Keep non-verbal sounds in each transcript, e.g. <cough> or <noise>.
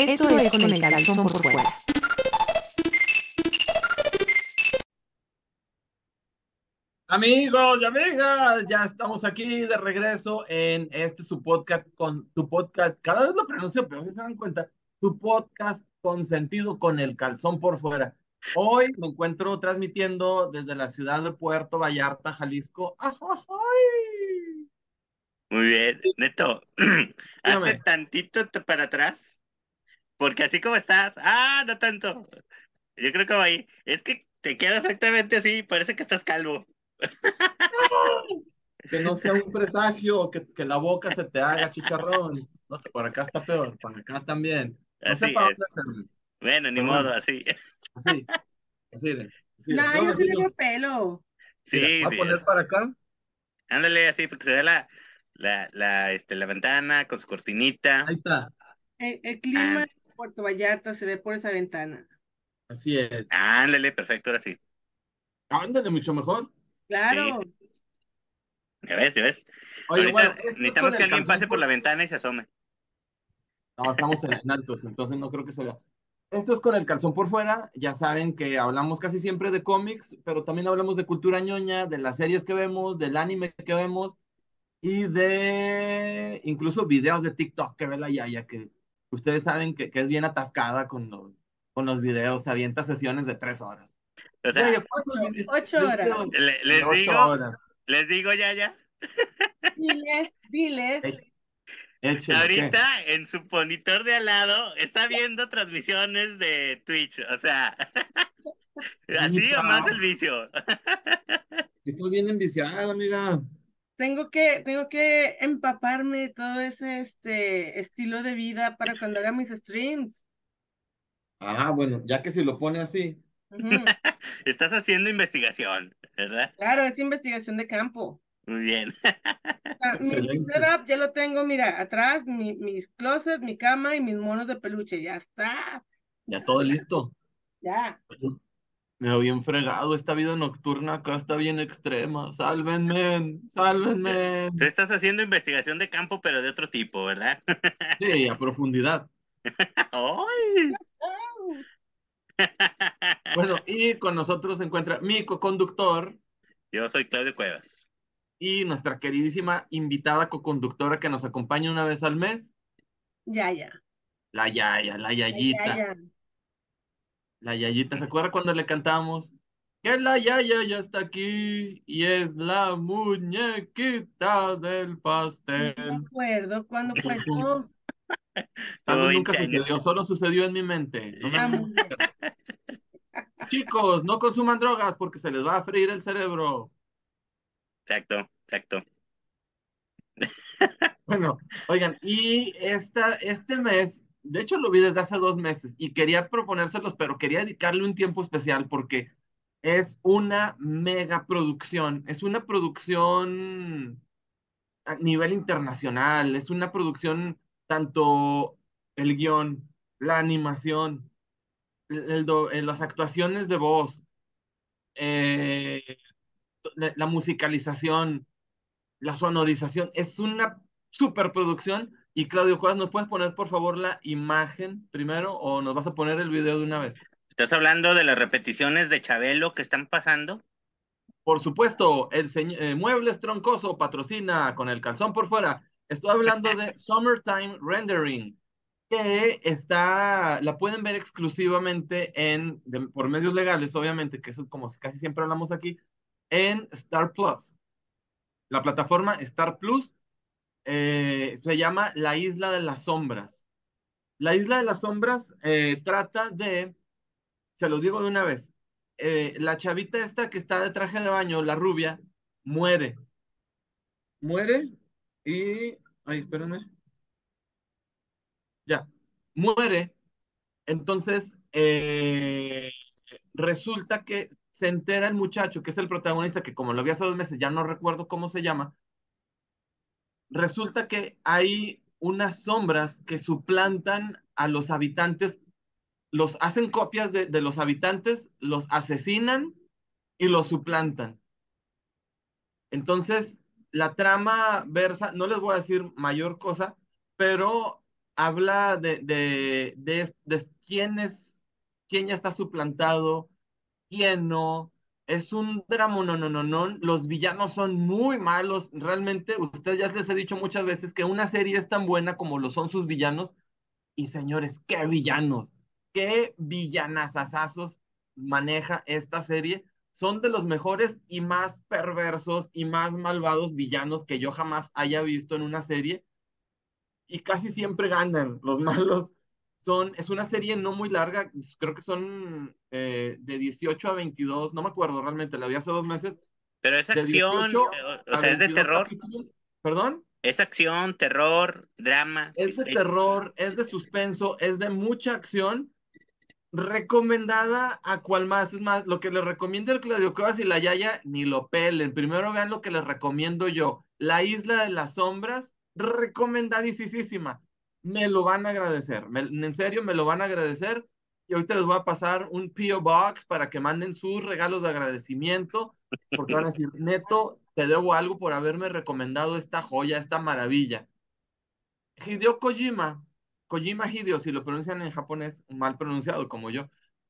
Esto es con el calzón por fuera. Amigos y amigas, ya estamos aquí de regreso en este su podcast con tu podcast, cada vez lo pronuncio, pero si se dan cuenta, tu podcast con sentido con el calzón por fuera. Hoy me encuentro transmitiendo desde la ciudad de Puerto Vallarta, Jalisco. ¡Ajojoy! Muy bien, Neto, <clears throat> hazte tantito para atrás, porque así como estás, ah, no tanto. Yo creo que va ahí. Es que te queda exactamente así, parece que estás calvo. <laughs> Que no sea un presagio o que, que la boca se te haga chicharrón. No, por acá está peor, por acá también. No sé para dónde bueno, ni Pero modo, así. Así, así, así, No, yo sí le veo pelo. Sí, voy a sí, poner para acá. ándale así, porque se ve la, la, la, este, la ventana con su cortinita. Ahí está. El, el clima Ah. Puerto Vallarta se ve por esa ventana. Así es. Ándale, perfecto, ahora sí. Ándale, mucho mejor. Claro. Ya ves, ya ves. Oye, Ahorita bueno, necesitamos que alguien pase por la ventana y se asome. No, estamos en, en altos, entonces no creo que se vea. Esto es con el calzón por fuera. Ya saben que hablamos casi siempre de cómics, pero también hablamos de cultura ñoña, de las series que vemos, del anime que vemos y de incluso videos de TikTok que ve la Yaya, que ustedes saben que, que es bien atascada con los, con los videos, se avienta sesiones de tres horas. O sea, Yaya, ¿cuántos ocho- videos- ocho horas. le- les Ocho digo, horas. les digo ya, ya. Diles, diles. Ey, Échale, ¿qué? Ahorita en su monitor de al lado está viendo transmisiones de Twitch, o sea, <laughs> así o más el vicio. <laughs> Estás bien enviciada, amiga. Tengo que, tengo que empaparme de todo ese este estilo de vida para cuando haga mis streams. Ah, bueno, ya que si lo pone así. <laughs> Estás haciendo investigación, ¿verdad? Claro, es investigación de campo. Muy bien. O sea, mi- setup ya lo tengo, mira, atrás, mi, mis closets, mi cama y mis monos de peluche. Ya está. Ya todo listo. Ya. Me veo bien fregado. Esta vida nocturna acá está bien extrema. Sálvenme, sálvenme. Tú estás haciendo investigación de campo, pero de otro tipo, ¿verdad? Sí, a profundidad. ¡Ay! <laughs> Bueno, y con nosotros se encuentra mi coconductor Yo soy Claudio Cuevas. y nuestra queridísima invitada coconductora que nos acompaña una vez al mes, Ya, ya. la Yaya, la Ya, Yayita. ya. La Yayita, ¿se acuerda cuando le cantamos? Que la Yaya ya está aquí y es la muñequita del No pastel. me acuerdo cuándo fue eso. Tal vez Uy, nunca sucedió, solo sucedió en mi mente. No me. Chicos, no consuman drogas porque se les va a freír el cerebro. Exacto, exacto. Bueno, oigan, y esta, este mes, de hecho lo vi desde hace dos meses y quería proponérselos, pero quería dedicarle un tiempo especial porque es una mega producción, es una producción a nivel internacional, es una producción tanto el guion, la animación, el- eh, las actuaciones de voz, eh, la, la musicalización, la sonorización, es una superproducción. Y Claudio Cuevas, ¿nos puedes poner por favor la imagen primero o nos vas a poner el video de una vez? ¿Estás hablando de las repeticiones de Chabelo que están pasando? Por supuesto, el eh, Muebles Troncoso patrocina con el calzón por fuera. Estoy hablando de <laughs> Summertime Rendering, que está, la pueden ver exclusivamente en, de- por medios legales, obviamente, que eso como casi siempre hablamos aquí, en Star Plus. La plataforma Star Plus eh, se llama La Isla de las Sombras. La Isla de las Sombras eh, trata de, se los digo de una vez, eh, la chavita esta que está de traje de baño, la rubia, muere. Muere y... Ay, espérenme. Ya. Muere. Entonces, resulta que se entera el muchacho, que es el protagonista, que como lo vi hace dos meses, ya no recuerdo cómo se llama. Resulta que hay unas sombras que suplantan a los habitantes, los hacen copias de, los habitantes, los asesinan y los suplantan. Entonces, la trama versa, no les voy a decir mayor cosa, pero habla de, de, de, de quién es, quién ya está suplantado, quién no. Es un drama, no, no, no, no. Los villanos son muy malos. Realmente, ustedes ya les he dicho muchas veces que una serie es tan buena como lo son sus villanos. Y señores, qué villanos, qué villanazazazos maneja esta serie. Son de los mejores y más perversos y más malvados villanos que yo jamás haya visto en una serie. Y casi siempre ganan los <laughs> malos son, es una serie no muy larga, creo que son eh, de 18 a 22, no me acuerdo realmente, la vi hace dos meses. Pero es acción, eh, o, sea, es de terror. ¿Perdón? Es acción, terror, drama. Es de terror, es de suspenso, es de mucha acción. Recomendada a cual más. Es más, lo que les recomiendo el Claudio Cuevas y la Yaya, ni lo pelen. Primero vean lo que les recomiendo yo. La Isla de las Sombras, recomendadísima me lo van a agradecer. en serio, me lo van a agradecer. Y ahorita les voy a pasar un P.O. Box para que manden sus regalos de agradecimiento, porque van a decir, <laughs> neto, te debo algo por haberme recomendado esta joya, esta maravilla. Hideo Kojima, Kojima Hideo, si lo pronuncian en japonés, mal pronunciado como yo,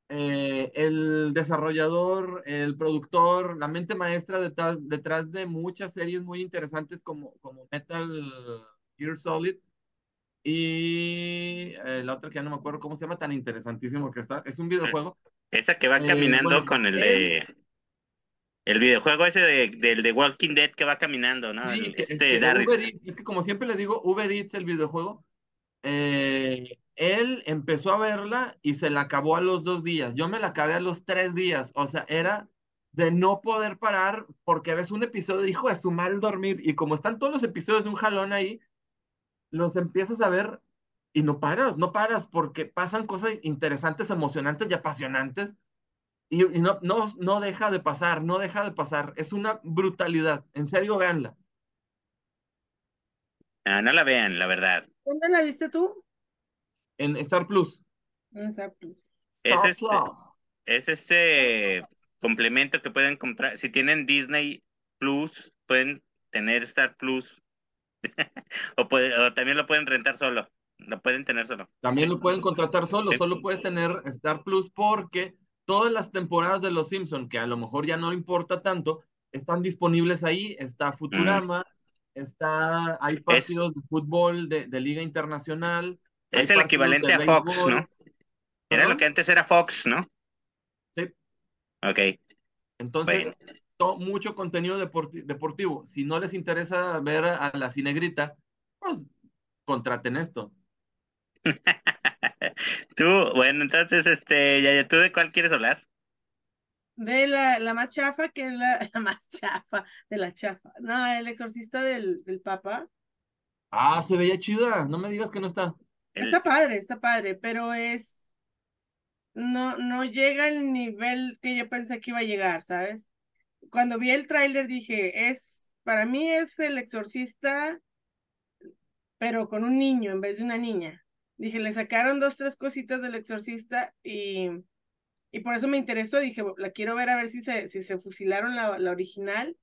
eh, el desarrollador, el productor, la mente maestra detrás, detrás de muchas series muy interesantes como, como Metal Gear Solid, y eh, la otra que ya no me acuerdo cómo se llama, tan interesantísimo que está. Es un videojuego. Esa que va eh, caminando con el de. El videojuego ese de, del de Walking Dead que va caminando, ¿no? Sí, este, es que como siempre le digo, Uber Eats, el videojuego, eh, él empezó a verla y se la acabó a los dos días. Yo me la acabé a los tres días. O sea, era de no poder parar porque ves un episodio, hijo de su mal dormir. Y como están todos los episodios de un jalón ahí, los empiezas a ver y no paras, no paras porque pasan cosas interesantes, emocionantes y apasionantes y, no, no, no deja de pasar, no deja de pasar. Es una brutalidad. En serio, véanla. Ah, no la vean, la verdad. ¿Dónde la viste tú? En Star Plus. En Star Plus. Es este, es este complemento que pueden comprar. Si tienen Disney Plus, pueden tener Star Plus <laughs> o, también lo pueden rentar solo. Lo pueden tener solo. También lo pueden contratar solo. Solo puedes tener Star Plus porque todas las temporadas de Los Simpson, que a lo mejor ya no importa tanto, están disponibles ahí. Está Futurama, está, hay partidos de fútbol de, Liga Internacional. Es el equivalente a Fox, ¿no? Era lo que antes era Fox, ¿no? Sí. Ok. Entonces, mucho contenido deportivo. Si no les interesa ver a la cinegrita, pues contraten esto. <laughs> tú, bueno, entonces, este, ya, ¿tú de cuál quieres hablar? De la, la más chafa, que es <laughs> la, más chafa, de la chafa. No, el exorcista del, del Papa. Ah, se veía chida, no me digas que no está. Está padre, está padre, pero es. No, no llega al nivel que yo pensé que iba a llegar, ¿sabes? Cuando vi el tráiler dije, es, para mí es el exorcista, pero con un niño en vez de una niña. Dije, le sacaron dos, tres cositas del exorcista y, y por eso me interesó. Dije, la quiero ver a ver si se, si se fusilaron la, la original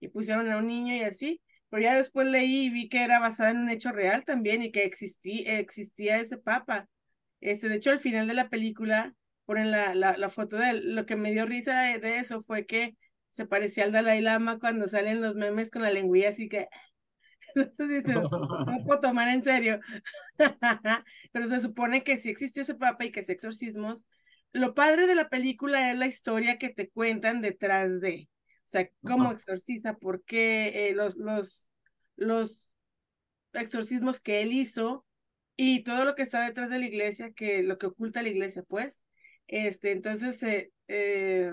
y pusieron a un niño y así. Pero ya después leí y vi que era basada en un hecho real también y que existía, existía ese papa. Este, de hecho, al final de la película ponen la, la, la foto de él. Lo que me dio risa de eso fue que se parecía al Dalai Lama cuando salen los memes con la lengüilla así que entonces <laughs> dices, no <laughs> puedo tomar en serio. <laughs> Pero se supone que sí existió ese papa y que es exorcismos. Lo padre de la película es la historia que te cuentan detrás de, o sea, cómo exorciza, por qué eh, los, los, los exorcismos que él hizo y todo lo que está detrás de la iglesia, que lo que oculta la iglesia, pues. Este, entonces, eh, eh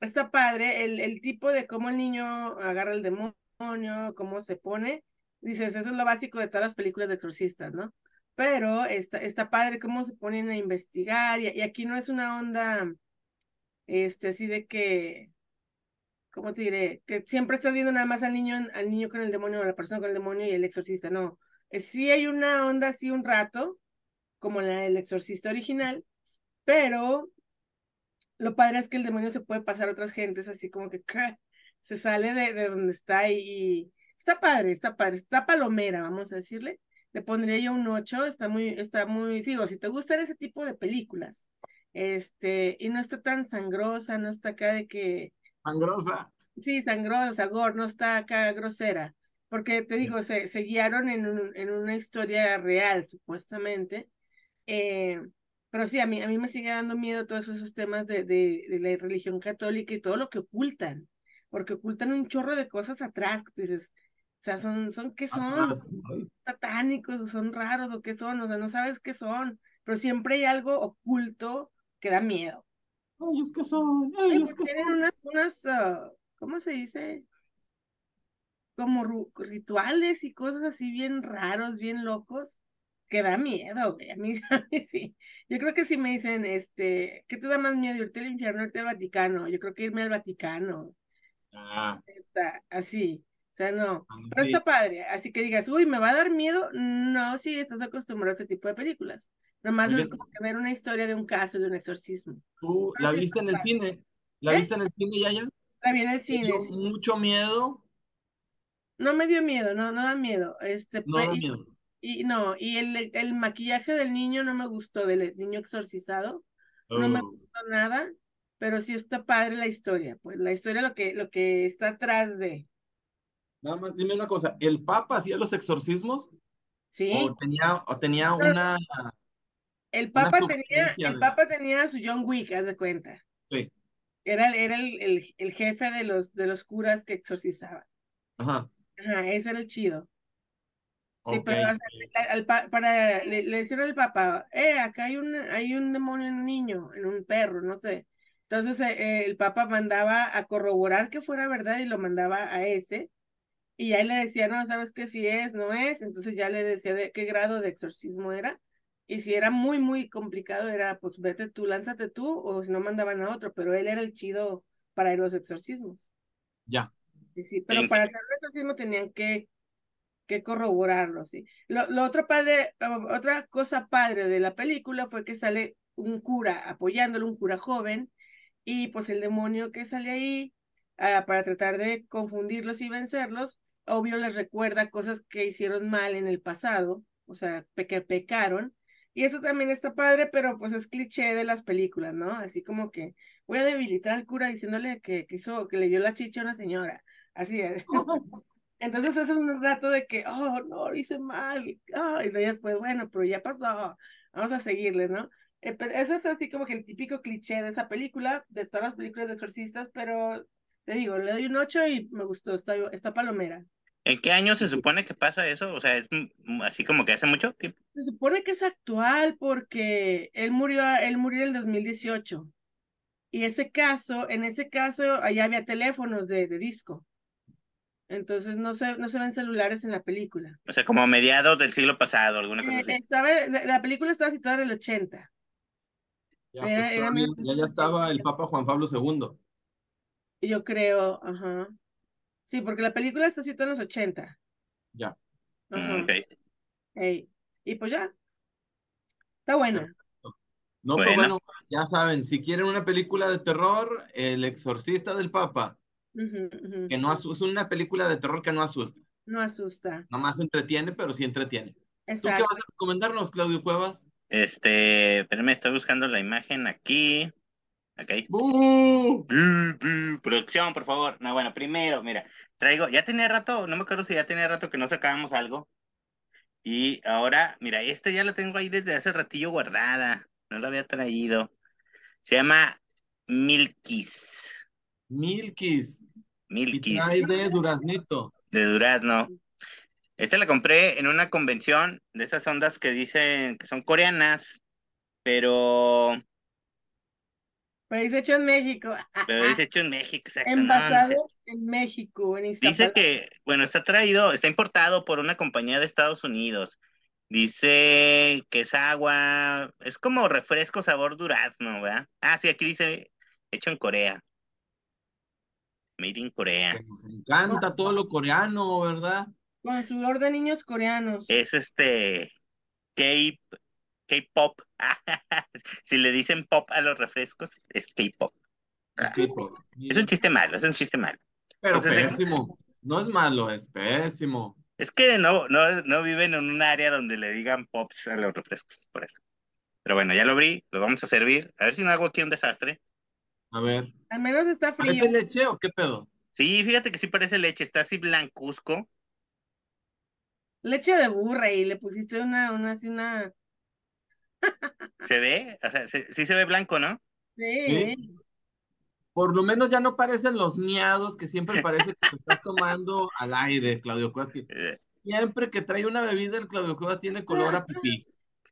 está padre el, el tipo de cómo el niño agarra el demonio, cómo se pone. Dices, eso es lo básico de todas las películas de exorcistas, ¿no? Pero está, está padre cómo se ponen a investigar y, aquí no es una onda, este, así de que, ¿cómo te diré? Que siempre estás viendo nada más al niño, al niño con el demonio, o la persona con el demonio y el exorcista, no. Sí hay una onda así un rato, como la del exorcista original, pero lo padre es que el demonio se puede pasar a otras gentes, así como que se sale de, de donde está y, está padre, está padre, está palomera, vamos a decirle. le pondría yo un 8, está muy, está muy, digo, si te gustan ese tipo de películas, este, y no está tan sangrosa, no está acá de que... Sangrosa. Sí, sangrosa, gore, no está acá grosera, porque te digo, se, se guiaron en, un, en una historia real, supuestamente, eh, pero sí, a mí, a mí me sigue dando miedo todos esos temas de, de, de la religión católica y todo lo que ocultan, porque ocultan un chorro de cosas atrás, que tú dices, o sea, son, son, ¿qué son? Atrás. satánicos, o son raros, o qué son, o sea, no sabes qué son, pero siempre hay algo oculto que da miedo. Ellos que son, ellos que Tienen son. unas, unas, ah, ¿cómo se dice? Como rituales y cosas así bien raros, bien locos, que da miedo, güey. A mí, <laughs> a mí sí. Yo creo que si me dicen, este, ¿qué te da más miedo? ¿Irte al infierno o irte al Vaticano? Yo creo que irme al Vaticano, Ah, así. O sea, no. ah, Pero sí. está padre, así que digas, uy, ¿me va a dar miedo? No, si estás acostumbrado a este tipo de películas. Nomás es como que ver una historia de un caso, de un exorcismo. ¿Tú la sí viste en el cine? ¿La ¿Eh? viste en el cine, Yaya? La vi en el ¿Te cine, dio sí. mucho miedo? No me dio miedo, no, no da miedo. Este, No da miedo. Y no, y el, el maquillaje del niño no me gustó, del niño exorcizado, no me Oh. gustó nada, pero sí está padre la historia, pues la historia lo que, lo que está atrás de, Nada más, dime una cosa, ¿el Papa hacía los exorcismos ¿sí? o tenía, o tenía No, una, El una Papa tenía, el de... Papa tenía su John Wick, haz de cuenta. Sí, Era, el- era el, el, el jefe de los, de los curas que exorcizaban. ajá, Ajá, ese era el chido. Sí, pero o sea, al- al pa- para, le, le decían al Papa, eh, acá hay un, hay un demonio en un niño, en un perro, no sé. Entonces eh, eh, el Papa mandaba a corroborar que fuera verdad y lo mandaba a ese. Y ahí le decía, no, sabes que si es, no es. Entonces ya le decía de qué grado de exorcismo era. Y si era muy, muy complicado, era pues vete tú, lánzate tú, o si no mandaban a otro. Pero él era el chido para los exorcismos. Ya, Sí, sí, pero para hacer un exorcismo tenían que, que corroborarlo, sí. Lo, lo otro padre, otra cosa padre de la película fue que sale un cura apoyándolo, un cura joven, y pues el demonio que sale ahí ah, para tratar de confundirlos y vencerlos, obvio les recuerda cosas que hicieron mal en el pasado, o sea, que pecaron. Y eso también está padre, pero pues es cliché de las películas, ¿no? Así como que voy a debilitar al cura diciéndole que, que hizo, que le dio la chicha a una señora. Así es. <laughs> <laughs> Entonces es un rato de que, oh, no, lo hice mal. Oh, y después, bueno, pero ya pasó. Vamos a seguirle, ¿no? Eh, pero eso es así como que el típico cliché de esa película, de todas las películas de exorcistas, pero te digo, le doy un 8 y me gustó, está, está palomera. ¿En qué año se supone que pasa eso? O sea, es así como que hace mucho tiempo. Se supone que es actual porque él murió, él murió en el 2018. Y ese caso, en ese caso, allá había teléfonos de, de disco. Entonces no se, no se ven celulares en la película. O sea, como a mediados del siglo pasado, alguna cosa Eh, así. estaba, la, la película estaba situada en el 80. ya, pues, era ya, ya estaba el Papa Juan Pablo II. Yo creo, ajá. Sí, porque la película está situada en los 80. Ya. Ajá. Mm, ok. Ey. Y pues ya. Está buena. No, pero Bueno. bueno, ya saben, si quieren una película de terror, El Exorcista del Papa, Que no es una película de terror que no asusta, No asusta. nomás entretiene, pero sí entretiene. ¿Tú qué vas a recomendarnos, Claudio Cuevas? Este, espérame, estoy buscando la imagen aquí. Ok. ¡Bú! Bu, bu, Producción, por favor. No, bueno, primero, mira, traigo, ya tenía rato, no me acuerdo si ya tenía rato que no sacábamos algo. Y ahora, mira, este ya lo tengo ahí desde hace ratillo guardada. No lo había traído. Se llama Milkis. Milkis. Milkis de duraznito. de Durazno. Esta la compré en una convención de esas ondas que dicen que son coreanas, pero, Pero dice hecho en México. <laughs> pero dice hecho en México, exacto. no, no Envasado sé. en México, en Dice que, bueno, está traído, está importado por una compañía de Estados Unidos. Dice que es agua, es como refresco sabor durazno, ¿verdad? Ah, sí, aquí dice hecho en Corea. Made in Corea. Que nos encanta todo lo coreano, ¿verdad? Con sudor de niños coreanos. Es este K-pop. <laughs> Si le dicen pop a los refrescos, es K-pop. Es un chiste malo, es un chiste malo. Pero Entonces, pésimo. No es malo, es pésimo. Es que no, no, no viven en un área donde le digan pops a los refrescos, por eso. Pero bueno, ya lo abrí, lo vamos a servir. A ver si no hago aquí un desastre. A ver. Al menos está frío. ¿Parece leche o qué pedo? Sí, fíjate que sí parece leche, está así blancuzco. Leche de burra y le pusiste una, una, así una. ¿Se ve? O sea, se- sí se ve blanco, ¿no? Sí. Sí. Por lo menos ya no parecen los miados que siempre parece que te estás tomando al aire, Claudio Cuevas. Que <laughs> Eh, siempre que trae una bebida, el Claudio Cuevas tiene color a pipí,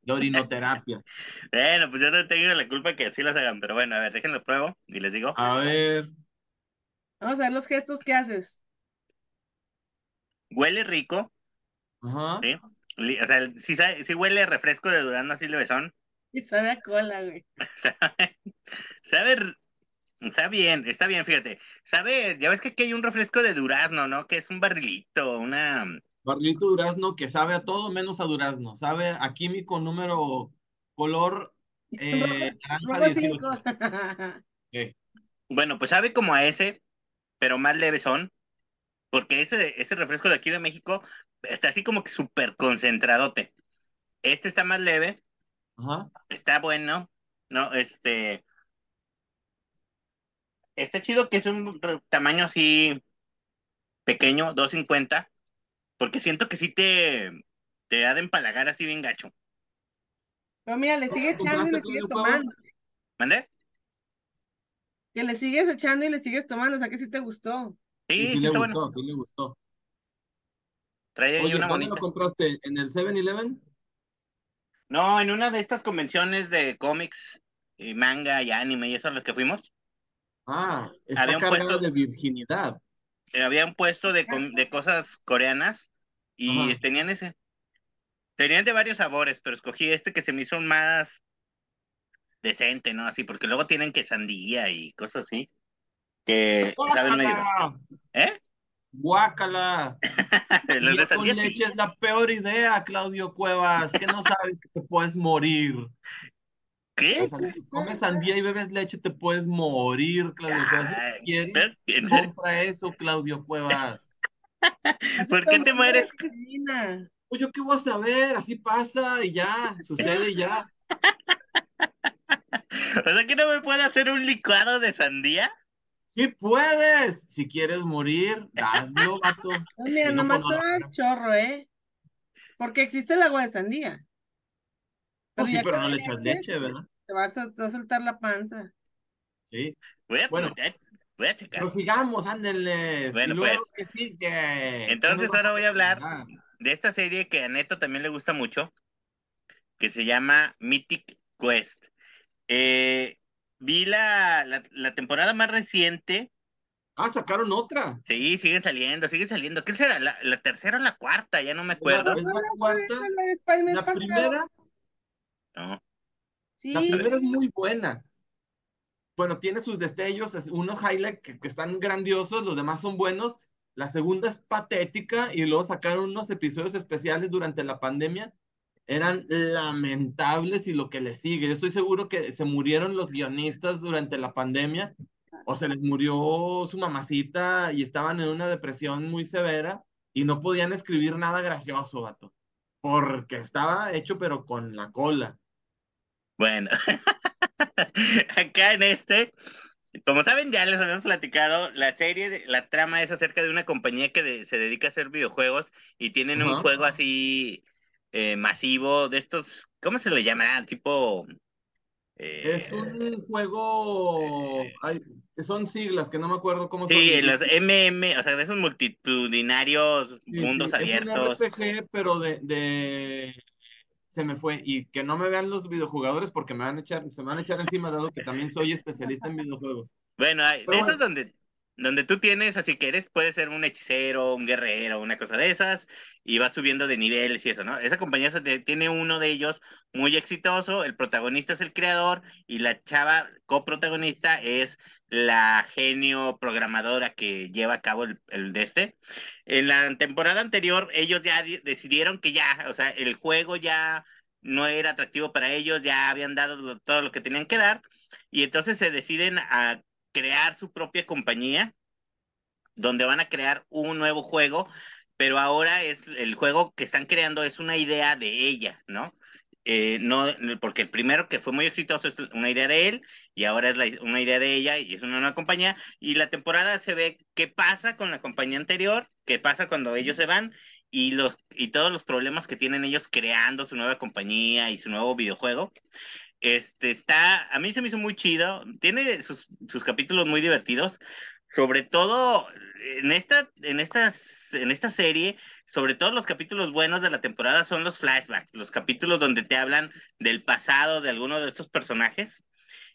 de orinoterapia. <laughs> Bueno, pues yo no tengo la culpa que así las hagan, pero bueno, a ver, déjenlo pruebo y les digo. A ver, Vamos a ver los gestos que haces. Huele rico, ajá. ¿sí? O sea, sí, sabe- sí huele a refresco de durazno así levesón. Y sabe a cola, güey. <laughs> Sabe, sabe, está bien, está bien, fíjate. Sabe, ya ves que aquí hay un refresco de durazno, ¿no? Que es un barrilito, una... Barrilito durazno que sabe a todo menos a durazno. Sabe a químico número color <laughs> eh, naranja Rojo 18. cinco. <laughs> Ok. Bueno, pues sabe como a ese, pero más levesón. Porque ese, ese refresco de aquí de México está así como que súper concentradote. Este está más leve, Ajá. está bueno, ¿no? Este... Está chido que es un tamaño así pequeño, 250, porque siento que sí te, te ha de empalagar así bien gacho. Pero mira, le sigue ¿Cómo echando y le sigue tomando. ¿Mande? Que le sigues echando y le sigues tomando. O sea que sí te gustó. Sí, Sí, sí le gustó, bueno. sí le gustó. Trae ahí Oye, una ¿dónde lo compraste? ¿En el 7-Eleven? No, en una de estas convenciones de cómics y manga y anime y eso a lo que fuimos, Ah, está puesto- de virginidad. Eh, había un puesto de, de cosas coreanas y Ajá. tenían ese. Tenían de varios sabores, pero escogí este que se me hizo más decente, ¿no? Así, porque luego tienen que sandía y cosas así, que saben medio... ¡Guácala! ¿Eh? ¡Guácala! <laughs> Los de con sandía sí. leche es la peor idea, Claudio Cuevas. Que no sabes que te puedes morir. ¿Qué? O sea, si comes sandía y bebes leche, te puedes morir, Claudio Cuevas. Si quieres, ¿en serio? compra eso, Claudio Cuevas. ¿Por qué te mueres? Pues yo qué voy a saber, así pasa y ya, sucede y ya. <laughs> O sea que no me puede hacer un licuado de sandía. Sí puedes, si quieres morir, hazlo, vato. No, <laughs> mira, Si no, nomás pues no te va hagas. chorro, ¿eh? Porque existe el agua de sandía. No, sí, ya pero no le echas leche, ¿verdad? Te vas a, te va a soltar la panza. Sí. Voy a, Bueno. voy a checar. Pero sigamos, ándenles. Bueno, pues. Entonces ¿Qué nos ahora voy a hablar Ah, de esta serie que a Neto también le gusta mucho, que se llama Mythic Quest. Eh, vi la, la, la temporada más reciente. Ah, sacaron otra. Sí, siguen saliendo, siguen saliendo. ¿Qué será? ¿La, la tercera o la cuarta? Ya no me acuerdo. Es la cuarta. Para el mes La primera, No. Sí, la primera es muy buena. Bueno, tiene sus destellos, es- unos highlights que, que están grandiosos, los demás son buenos. La segunda es patética y luego sacaron unos episodios especiales durante la pandemia. Eran lamentables y lo que le sigue. Yo estoy seguro que se murieron los guionistas durante la pandemia o se les murió su mamacita y estaban en una depresión muy severa y no podían escribir nada gracioso, vato. Porque estaba hecho pero con la cola. Bueno, <laughs> acá en este, como saben, ya les habíamos platicado, la serie, de- la trama es acerca de una compañía que de- se dedica a hacer videojuegos y tienen un juego así eh, masivo de estos, ¿cómo se le llamará? Tipo... eh, Es un juego, ay, son siglas que no me acuerdo cómo son. Sí, los MM, o sea, de esos multitudinarios Sí, sí, mundos Es un abiertos. RPG, pero de, de... Se me fue. Y que no me vean los videojugadores porque me van a echar, se me van a echar encima, dado que también soy especialista en videojuegos. Bueno, hay- de esos donde, donde tú tienes, así que eres, puede ser un hechicero, un guerrero, una cosa de esas, y vas subiendo de niveles y eso, ¿no? Esa compañía tiene uno de ellos muy exitoso, el protagonista es el creador, y la chava coprotagonista es la genio programadora que lleva a cabo el, el de este. En la temporada anterior, ellos ya di- decidieron que ya, o sea, el juego ya no era atractivo para ellos, ya habían dado todo lo que tenían que dar, y entonces se deciden a crear su propia compañía, donde van a crear un nuevo juego pero ahora es el juego que están creando es una idea de ella, ¿no? Eh, no, porque el primero que fue muy exitoso es una idea de él y ahora es la, una idea de ella y es una nueva compañía y la temporada se ve qué pasa con la compañía anterior, qué pasa cuando ellos se van y los y todos los problemas que tienen ellos creando su nueva compañía y su nuevo videojuego. Este está, a mí se me hizo muy chido, tiene sus, sus capítulos muy divertidos, sobre todo en esta, en estas, en esta serie, sobre todo los capítulos buenos de la temporada son los flashbacks, los capítulos donde te hablan del pasado de alguno de estos personajes.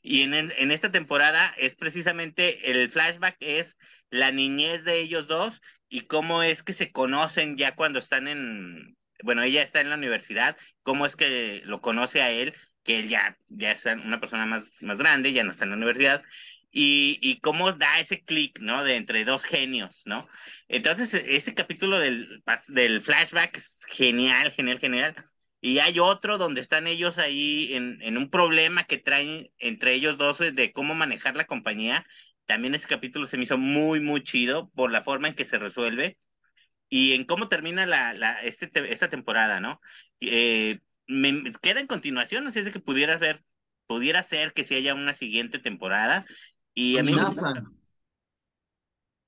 Y en, en esta temporada es precisamente el flashback es la niñez de ellos dos y cómo es que se conocen ya cuando están en, bueno, ella está en la universidad, cómo es que lo conoce a él, que él ya, ya es una persona más, más grande, ya no está en la universidad, y, y cómo da ese clic, ¿no? De entre dos genios, ¿no? Entonces, e, ese capítulo del, del flashback es genial, genial, genial. Y hay otro donde están ellos ahí en, en un problema que traen entre ellos dos de cómo manejar la compañía. También ese capítulo se me hizo muy, muy chido por la forma en que se resuelve y en cómo termina la, la, este, esta temporada, ¿no? Eh, me queda en continuación, no sé si que pudieras ver, pudiera ser que si haya una siguiente temporada y a mí me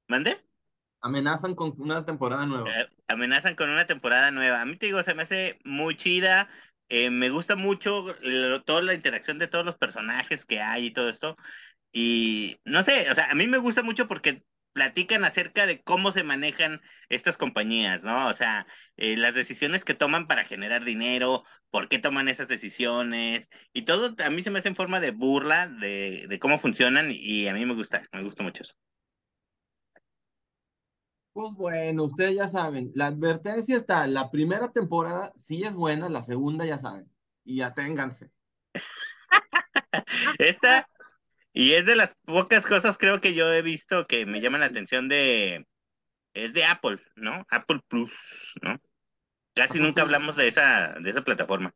¿Mande? Amenazan con una temporada nueva. Eh, amenazan con una temporada nueva. A mí te digo, se me hace muy chida. Eh, me gusta mucho toda la interacción de todos los personajes que hay y todo esto. Y no sé, o sea, a mí me gusta mucho porque platican acerca de cómo se manejan estas compañías, ¿no? O sea, eh, las decisiones que toman para generar dinero, por qué toman esas decisiones y todo a mí se me hace en forma de burla de, de cómo funcionan y a mí me gusta, me gusta mucho eso. Pues bueno, ustedes ya saben, la advertencia está, la primera temporada sí es buena, la segunda ya saben, y aténganse. <laughs> Esta, y es de las pocas cosas creo que yo he visto que me llaman la atención de, es de Apple, ¿no? Apple Plus, ¿no? Casi nunca hablamos de esa, de esa plataforma.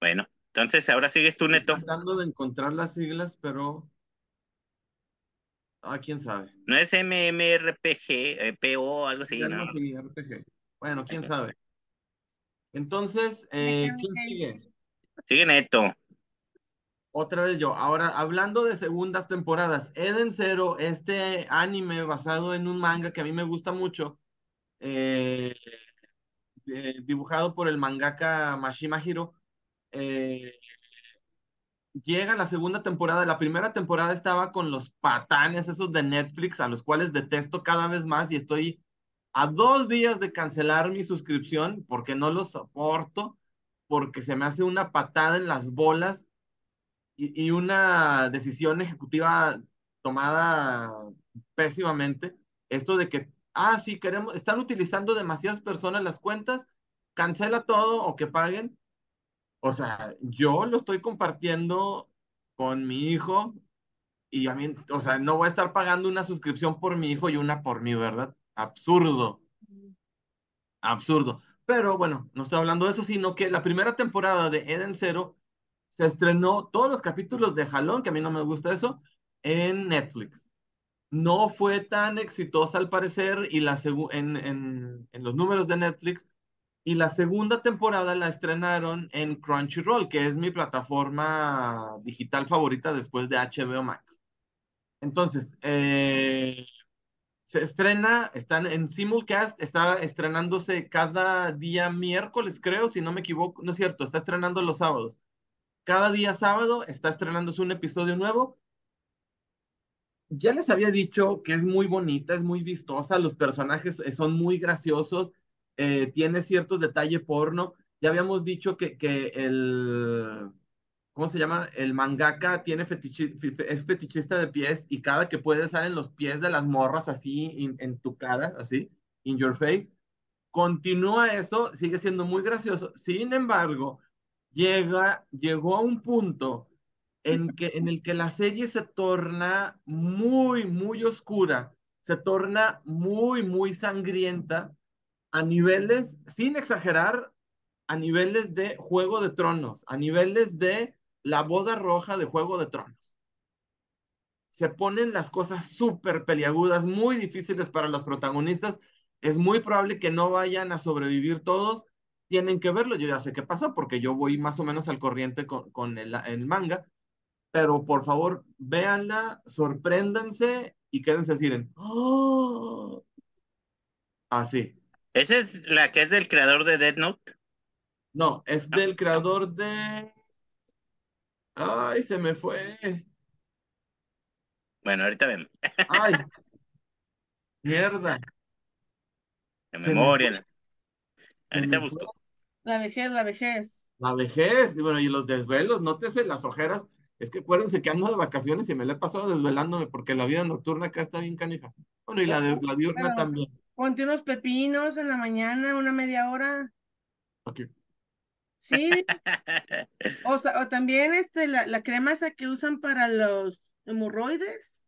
Bueno, entonces ahora sigues tú, Neto. Tratando de encontrar las siglas, pero. Ah, quién sabe. No es MMRPG, eh, PO, algo así, ¿no? Sí, RPG. Bueno, quién sabe. Entonces, eh, ¿quién sigue? Sigue Neto. Otra vez yo. Ahora, hablando de segundas temporadas, Eden Zero, este anime basado en un manga que a mí me gusta mucho, eh, dibujado por el mangaka Mashima Hiro. Eh, llega la segunda temporada. La primera temporada estaba con los patanes esos de Netflix, a los cuales detesto cada vez más y estoy a dos días de cancelar mi suscripción porque no los soporto, porque se me hace una patada en las bolas y, y una decisión ejecutiva tomada pésimamente. Esto de que ah, sí, queremos, están utilizando demasiadas personas las cuentas, cancela todo o que paguen. O sea, yo lo estoy compartiendo con mi hijo y a mí, o sea, no voy a estar pagando una suscripción por mi hijo y una por mí, ¿verdad? Absurdo. Absurdo. Pero bueno, no estoy hablando de eso, sino que la primera temporada de Eden Zero se estrenó todos los capítulos de Jalón, que a mí no me gusta eso, en Netflix no fue tan exitosa al parecer y la en, en, los números de Netflix y la segunda temporada la estrenaron en Crunchyroll, que es mi plataforma digital favorita después de HBO Max. Entonces, eh, se estrena, están en simulcast, está estrenándose cada día miércoles, creo, si no me equivoco, no es cierto, está estrenando los sábados. Cada día sábado está estrenándose un episodio nuevo ya les había dicho que es muy bonita, es muy vistosa, los personajes eh, son muy graciosos, eh, tiene ciertos detalles porno. Ya habíamos dicho que, que el, ¿cómo se llama? El mangaka tiene es fetichista de pies y cada que puede salen los pies de las morras así en tu cara, así, in your face. Continúa eso, sigue siendo muy gracioso. Sin embargo, llega, llegó a un punto en, que, en el que la serie se torna muy, muy oscura, se torna muy, muy sangrienta a niveles, sin exagerar, a niveles de Juego de Tronos, a niveles de la boda roja de Juego de Tronos. se ponen las cosas súper peliagudas, muy difíciles para los protagonistas. Es muy probable que no vayan a sobrevivir todos. Tienen que verlo. Yo ya sé qué pasó porque yo voy más o menos al corriente con, con el, el manga. Pero por favor, véanla, sorpréndanse y quédense así en. ¡Oh! Así. ¿Esa es la que es del creador de Dead Note? No, es del creador de. Ay, se me fue. Bueno, ahorita vemos. Ay. <laughs> Mierda. Me memoria. Ahorita me fue. busco. La vejez, la vejez. La vejez, y bueno, y los desvelos, nótese las ojeras. Es que acuérdense que ando de vacaciones y me la he pasado desvelándome porque la vida nocturna acá está bien canija. Bueno, y la, de, la diurna Pero- también. Ponte unos pepinos en la mañana, una media hora. Ok. Sí, o, también este, la, la crema esa que usan para los hemorroides,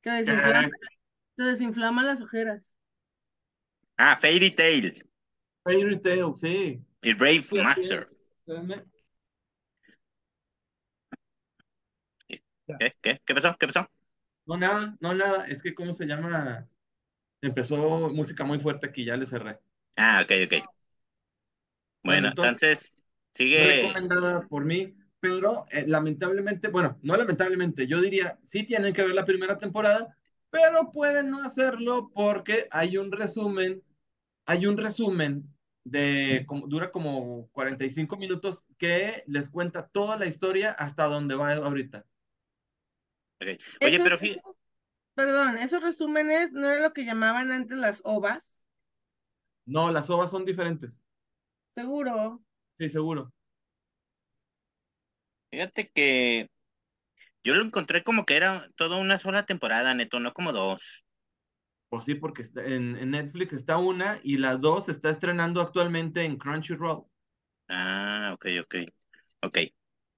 que desinflama, que desinflama las ojeras. ah, Fairy Tail Fairy Tail, sí. Y Brave Master. ¿Qué? ¿Qué? ¿Qué pasó? ¿Qué pasó? No, nada, no, nada. Es que, ¿cómo se llama? Empezó música muy fuerte aquí, ya le cerré. Ah, ok, ok. Bueno, Bueno, entonces- entonces sigue. recomendada por mí, pero eh, lamentablemente, bueno, no lamentablemente, yo diría, sí tienen que ver la primera temporada, pero pueden no hacerlo porque hay un resumen, hay un resumen de, como, dura como 45 minutos que les cuenta toda la historia hasta donde va ahorita. Oye, Esos- pero Perdón, esos resúmenes no era lo que llamaban antes las ovas, No, las ovas son diferentes, seguro. sí, seguro. fíjate que yo lo encontré como que era toda una sola temporada, neto, no como dos. Pues sí, porque está- en, en Netflix está una y la dos se está estrenando actualmente en Crunchyroll. Ah, ok, ok. Ok.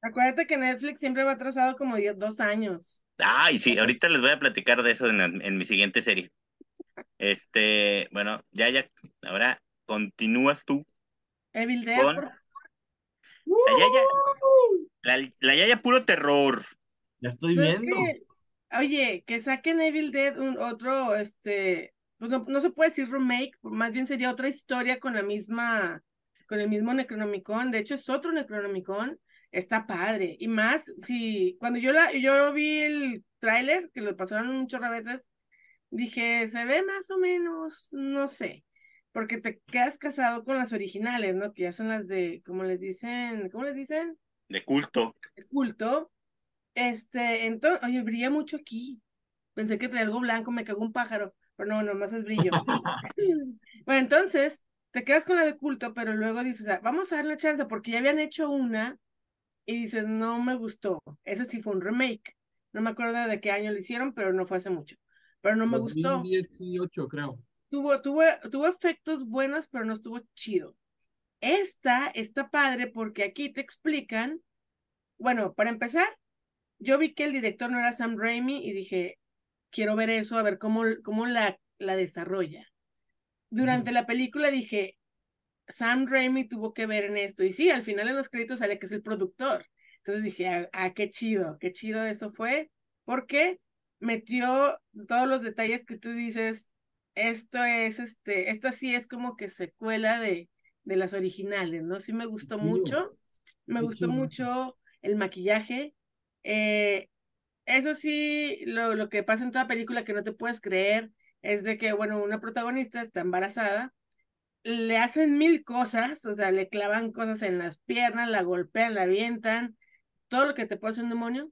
Acuérdate que Netflix siempre va atrasado como dos años. Ay, sí, ahorita les voy a platicar de eso en, la- en mi siguiente serie. Este, bueno, ya, ya, ahora continúas tú. Evil Dead, Con- La Yaya, la, la Yaya puro terror. Ya estoy Pues es viendo. que, oye, que saquen Evil Dead un otro, este, pues no, no se puede decir remake, más bien sería otra historia con la misma, con el mismo Necronomicon. De hecho, es otro Necronomicon. Está padre. Y más, si cuando yo la, yo vi el tráiler, que lo pasaron un chorro de veces, dije, se ve más o menos, no sé. Porque te quedas casado con las originales, ¿no? Que ya son las de, como les dicen, ¿cómo les dicen? De culto. el culto. Este, entonces, oye, brilla mucho aquí. Pensé que traía algo blanco, me cagó un pájaro, pero no, nomás es brillo. <laughs> Bueno, entonces, te quedas con la de culto, pero luego dices, ah, vamos a darle chance, porque ya habían hecho una, y dices, no me gustó. Ese sí fue un remake. No me acuerdo de qué año lo hicieron, pero no fue hace mucho. Pero no me gustó. 2018, creo. Tuvo, tuvo, tuvo efectos buenos, pero no estuvo chido. Esta está padre porque aquí te explican, bueno, para empezar, yo vi que el director no era Sam Raimi y dije, quiero ver eso, a ver cómo, cómo la, la desarrolla. Durante la película dije, Sam Raimi tuvo que ver en esto. Y sí, al final en los créditos sale que es el productor. Entonces dije, ah, ah, qué chido, qué chido eso fue, porque metió todos los detalles que tú dices, esto es, este, esta sí es como que secuela de, de las originales, ¿no? Sí me gustó mucho, me Qué gustó chido mucho el maquillaje. Eh, eso sí, lo, lo que pasa en toda película que no te puedes creer es de que, bueno, una protagonista está embarazada, le hacen mil cosas, o sea, le clavan cosas en las piernas, la golpean, la avientan, todo lo que te puede hacer un demonio,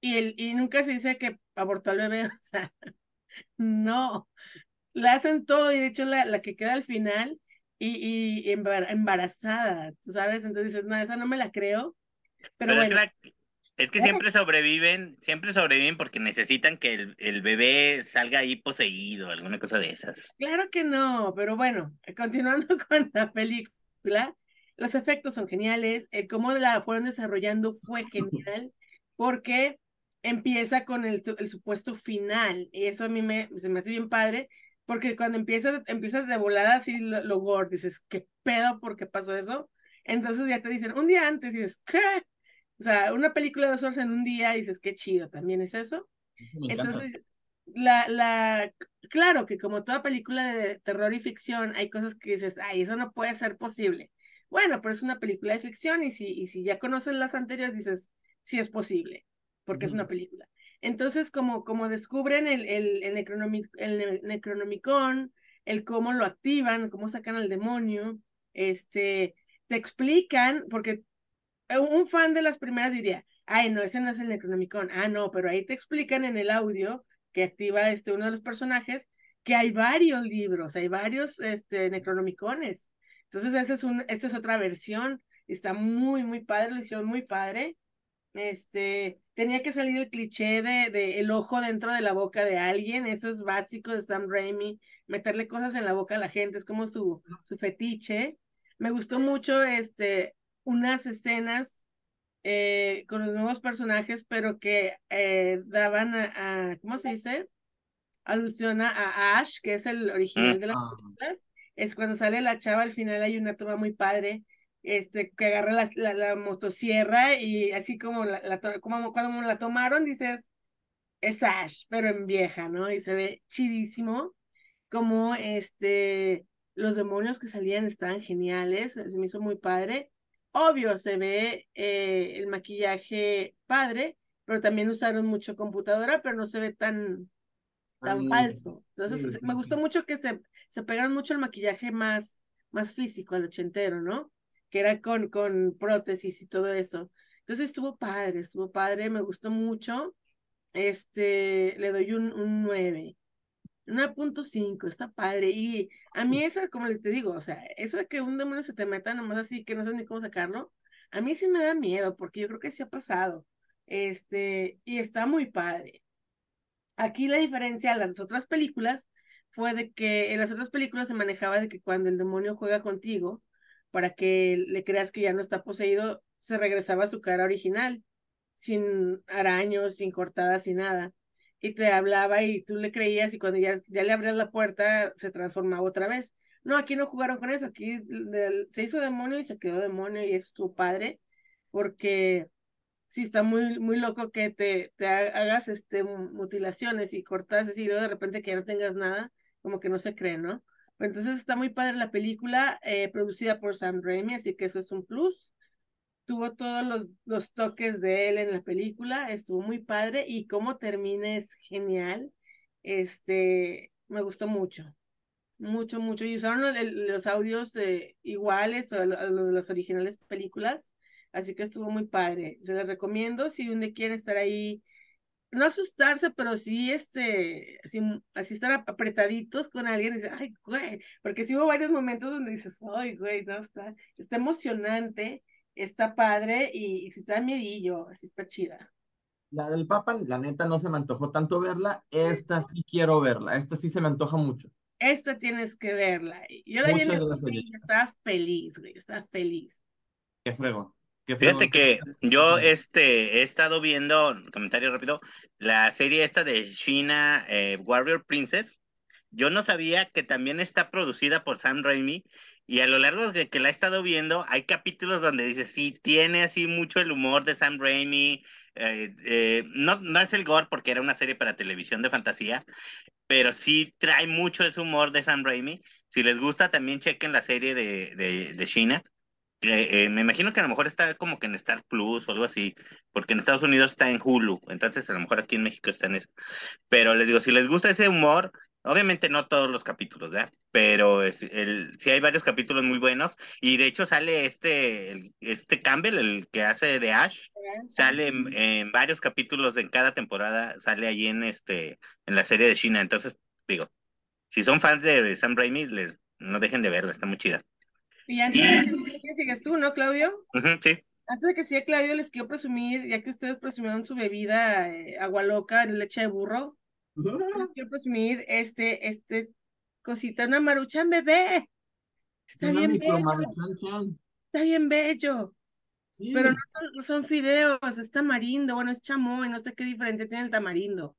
y, el, y nunca se dice que abortó al bebé, <laughs> o sea, no, le hacen todo, y de hecho la, la que queda al final, y, y embar- embarazada, tú sabes, entonces dices, no, esa no me la creo, pero, Pero es, bueno, la- es que siempre sobreviven, siempre sobreviven porque necesitan que el, el bebé salga ahí poseído, alguna cosa de esas. Claro que no, pero bueno, continuando <laughs> con la película, los efectos son geniales, el cómo la fueron desarrollando fue genial, porque empieza con el, el supuesto final, y eso a mí me, se me hace bien padre, porque cuando empiezas, empiezas de volada así lo, lo gore, dices, ¿qué pedo? ¿Por qué pasó eso? Entonces ya te dicen, un día antes, y dices, ¿qué? O sea, una película de dos horas en un día, y dices, qué chido, también es eso. Me. Entonces, la, la, claro que como toda película de terror y ficción, hay cosas que dices, ay, eso no puede ser posible. Bueno, pero es una película de ficción y si, y si ya conoces las anteriores, dices, sí es posible, porque es una película. Entonces, como, como descubren el, el, el, Necronomi- el Ne- Necronomicon, el cómo lo activan, cómo sacan al demonio, este, te explican, porque un fan de las primeras diría, ay, no, ese no es el Necronomicon. Ah, no, pero ahí te explican en el audio que activa este uno de los personajes que hay varios libros, hay varios este, Necronomicones. Entonces, ese es un, esta es otra versión. Está muy, muy padre, lo hicieron muy padre. Este, tenía que salir el cliché de, de el ojo dentro de la boca de alguien, eso es básico de Sam Raimi, meterle cosas en la boca a la gente, es como su, su fetiche. Me gustó mucho este, unas escenas eh, con los nuevos personajes, pero que eh, daban a, a- ¿cómo se dice? Alusión a, Ash, que es el original de las Ah, películas. Es cuando sale la chava, al final hay una toma muy padre, este, que agarra la, la, la motosierra y así como, la, la como cuando la tomaron, dices, es Ash, pero en vieja, ¿no? Y se ve chidísimo como este, los demonios que salían estaban geniales, se me hizo muy padre. Obvio, se ve eh, el maquillaje padre, pero también usaron mucho computadora, pero no se ve tan, tan Tan- falso. Entonces, sí, me gustó mucho que se, se pegaron mucho el maquillaje más, más físico, al ochentero, ¿no? Que era con, con prótesis y todo eso. Entonces estuvo padre, estuvo padre, me gustó mucho. Este, le doy un, un 9. 9.5, está padre. Y a mí esa, como te digo, o sea, eso de que un demonio se te meta nomás así, que no sabes ni cómo sacarlo, a mí sí me da miedo, porque yo creo que sí ha pasado. Este, y está muy padre. Aquí la diferencia a las otras películas fue de que en las otras películas se manejaba de que cuando el demonio juega contigo, para que le creas que ya no está poseído, se regresaba a su cara original, sin araños, sin cortadas, sin nada. Y te hablaba y tú le creías y cuando ya, ya le abrías la puerta se transformaba otra vez. No, aquí no jugaron con eso, aquí se hizo demonio y se quedó demonio y eso estuvo padre, porque sí está muy, muy loco que te, te ha- hagas este, mu- mutilaciones y cortas y luego de repente que ya no tengas nada, como que no se cree, ¿no? Entonces está muy padre la película, eh, producida por Sam Raimi, así que eso es un plus. Tuvo todos los, los toques de él en la película, estuvo muy padre y cómo termina es genial. Este, me gustó mucho, mucho, mucho. Y usaron los, los audios eh, iguales a lo- a los de las originales películas, así que estuvo muy padre. Se les recomiendo si un día quieren estar ahí, no asustarse, pero sí, este, así, así estar ap- apretaditos con alguien y dice, ay, güey, porque sí hubo varios momentos donde dices, ay, güey, no, está, está emocionante, está padre y, y si te da miedillo, así está chida. La del Papa, la neta, no se me antojó tanto verla. Esta sí quiero verla. Esta sí se me antoja mucho. Esta tienes que verla. Yo la vi en Muchas el gracias, cine y estaba feliz, güey, estaba feliz. Qué fregón. Qué Fíjate fregón que que- yo este, he estado viendo, comentario rápido, la serie esta de China eh, Warrior Princess. Yo no sabía que también está producida por Sam Raimi y a lo largo de que la he estado viendo hay capítulos donde dice, sí, tiene así mucho el humor de Sam Raimi. eh, eh, no, no es el gore porque era una serie para televisión de fantasía, pero sí trae mucho ese humor de Sam Raimi. Si les gusta, también chequen la serie de, de, de China. Eh, eh, me imagino que a lo mejor está como que en Star Plus o algo así, porque en Estados Unidos está en Hulu, entonces a lo mejor aquí en México está en eso. Pero les digo, si les gusta ese humor, obviamente no todos los capítulos, ¿verdad? Pero es, el, sí hay varios capítulos muy buenos y de hecho sale este, el- este Campbell, el que hace de Ash, sale en, en varios capítulos en cada temporada, sale allí en este, en la serie de China. Entonces, digo, si son fans de Sam Raimi, les no dejen de verla, está muy chida. Y antes de que sigues tú, ¿no, Claudio? Sí. Antes de que siga Claudio, les quiero presumir, ya que ustedes presumieron su bebida eh, agua loca leche de burro, les quiero presumir este, este cosita, una maruchan bebé. Está Una bien bello, maruchan está bien bello. Sí. Pero no son, no son fideos, es tamarindo, bueno, es chamoy, no sé qué diferencia tiene el tamarindo.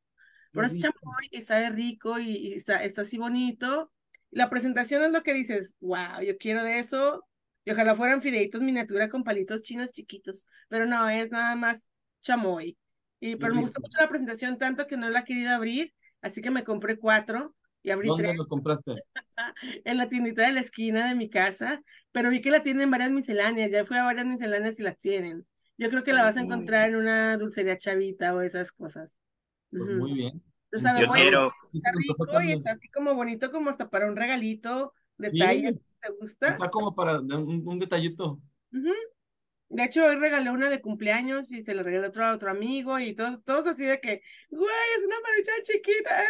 Pero es chamoy y sabe rico y, y está, está así bonito. La presentación es lo que dices, wow, yo quiero de eso. Y ojalá fueran fideitos miniatura con palitos chinos chiquitos. Pero no, es nada más chamoy. Y, pero me gustó mucho la presentación, tanto que no la he querido abrir, así que me compré cuatro y abrí ¿Dónde tres los compraste? <laughs> en la tiendita de la esquina de mi casa, pero vi que la tienen varias misceláneas, ya fui a varias misceláneas y las tienen. Yo creo que la vas a encontrar en una dulcería chavita o esas cosas. Pues Ujú. muy bien. Yo bueno, quiero, Sí, está rico y está así como bonito, como hasta para un regalito, Sí, detalles, ¿te gusta? está como para un, un detallito. Ujú. De hecho, hoy regalé una de cumpleaños y se la regalé otro a otro amigo y todos, todos así de que, güey, es una maruchan chiquita.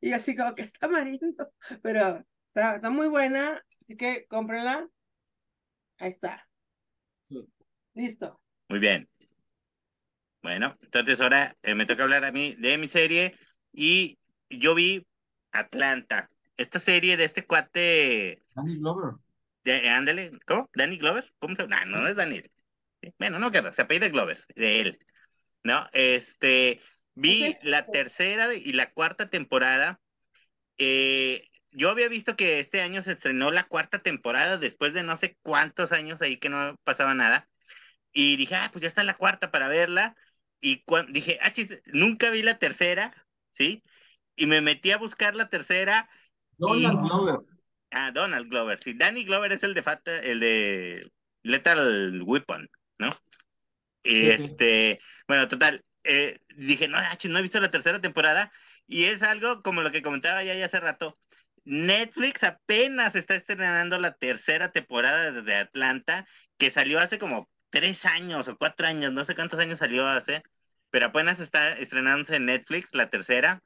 Y así como que está amarillo, <laughs> pero está, está muy buena, así que cómprenla. Ahí está. Sí. Listo. muy bien. Bueno, entonces ahora eh, me toca hablar a mí de mi serie y yo vi Atlanta, esta serie de este cuate, Danny Glover. de, ándale, ¿cómo? ¿Danny Glover? ¿Cómo se llama? No, no es Danny. Bueno, no queda, se apellida Glover, de él, ¿no? Este, vi la tercera y la cuarta temporada. Eh, yo había visto que este año se estrenó la cuarta temporada después de no sé cuántos años ahí que no pasaba nada. Y dije, ah, pues ya está la cuarta para verla. Y dije, ah, chis, nunca vi la tercera, ¿sí? Y me metí a buscar la tercera. Donald Y- Glover. Ah, Donald Glover, sí. Danny Glover es el de Fata, el de Lethal Weapon, ¿no? Y este, bueno, total, eh, dije, no, no he visto la tercera temporada. Y es algo como lo que comentaba ya, ya hace rato. Netflix apenas está estrenando la tercera temporada de- de Atlanta, que salió hace como tres años o cuatro años, no sé cuántos años salió hace, pero apenas está estrenándose en Netflix la tercera.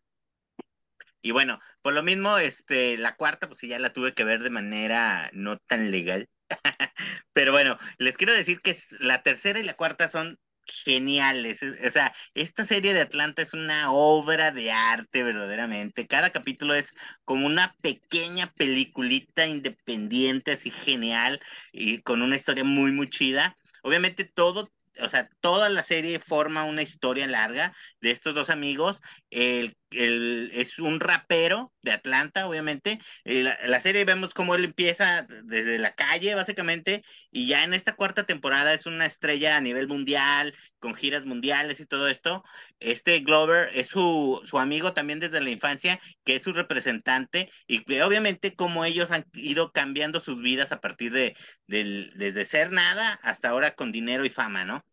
Y bueno, por lo mismo, este, la cuarta, pues sí, ya la tuve que ver de manera no tan legal. <laughs> Pero bueno, les quiero decir que la tercera y la cuarta son geniales. Es- O sea, esta serie de Atlanta es una obra de arte verdaderamente. Cada capítulo es como una pequeña peliculita independiente, así genial, y con una historia muy, muy chida. Obviamente todo, o sea, toda la serie forma una historia larga de estos dos amigos. Es un rapero de Atlanta, obviamente. La, la serie vemos cómo él empieza desde la calle, básicamente, y ya en esta cuarta temporada es una estrella a nivel mundial, con giras mundiales y todo esto. Este Glover es su, su amigo también desde la infancia, que es su representante, y que obviamente como ellos han ido cambiando sus vidas a partir de, desde ser nada hasta ahora con dinero y fama, ¿no?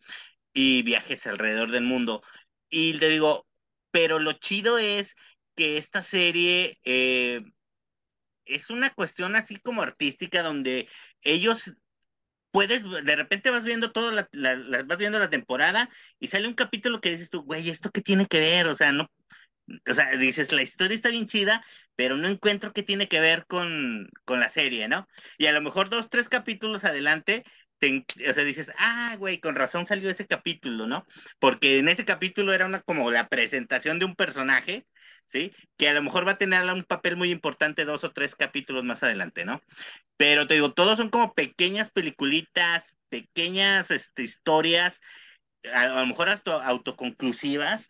Y viajes alrededor del mundo. Y te digo, pero lo chido es que esta serie eh, es una cuestión así como artística donde ellos puedes, de repente vas viendo todo, la, vas viendo la temporada y sale un capítulo que dices tú, güey, ¿esto qué tiene que ver? O sea, no, o sea, dices, la historia está bien chida, pero no encuentro qué tiene que ver con, con la serie, ¿no? Y a lo mejor dos, tres capítulos adelante, te o sea, dices, ah, güey, con razón salió ese capítulo, ¿no? Porque en ese capítulo era una como la presentación de un personaje, ¿sí? Que a lo mejor va a tener un papel muy importante dos o tres capítulos más adelante, ¿no? Pero te digo, todos son como pequeñas peliculitas, pequeñas este, historias, a, a lo mejor hasta autoconclusivas,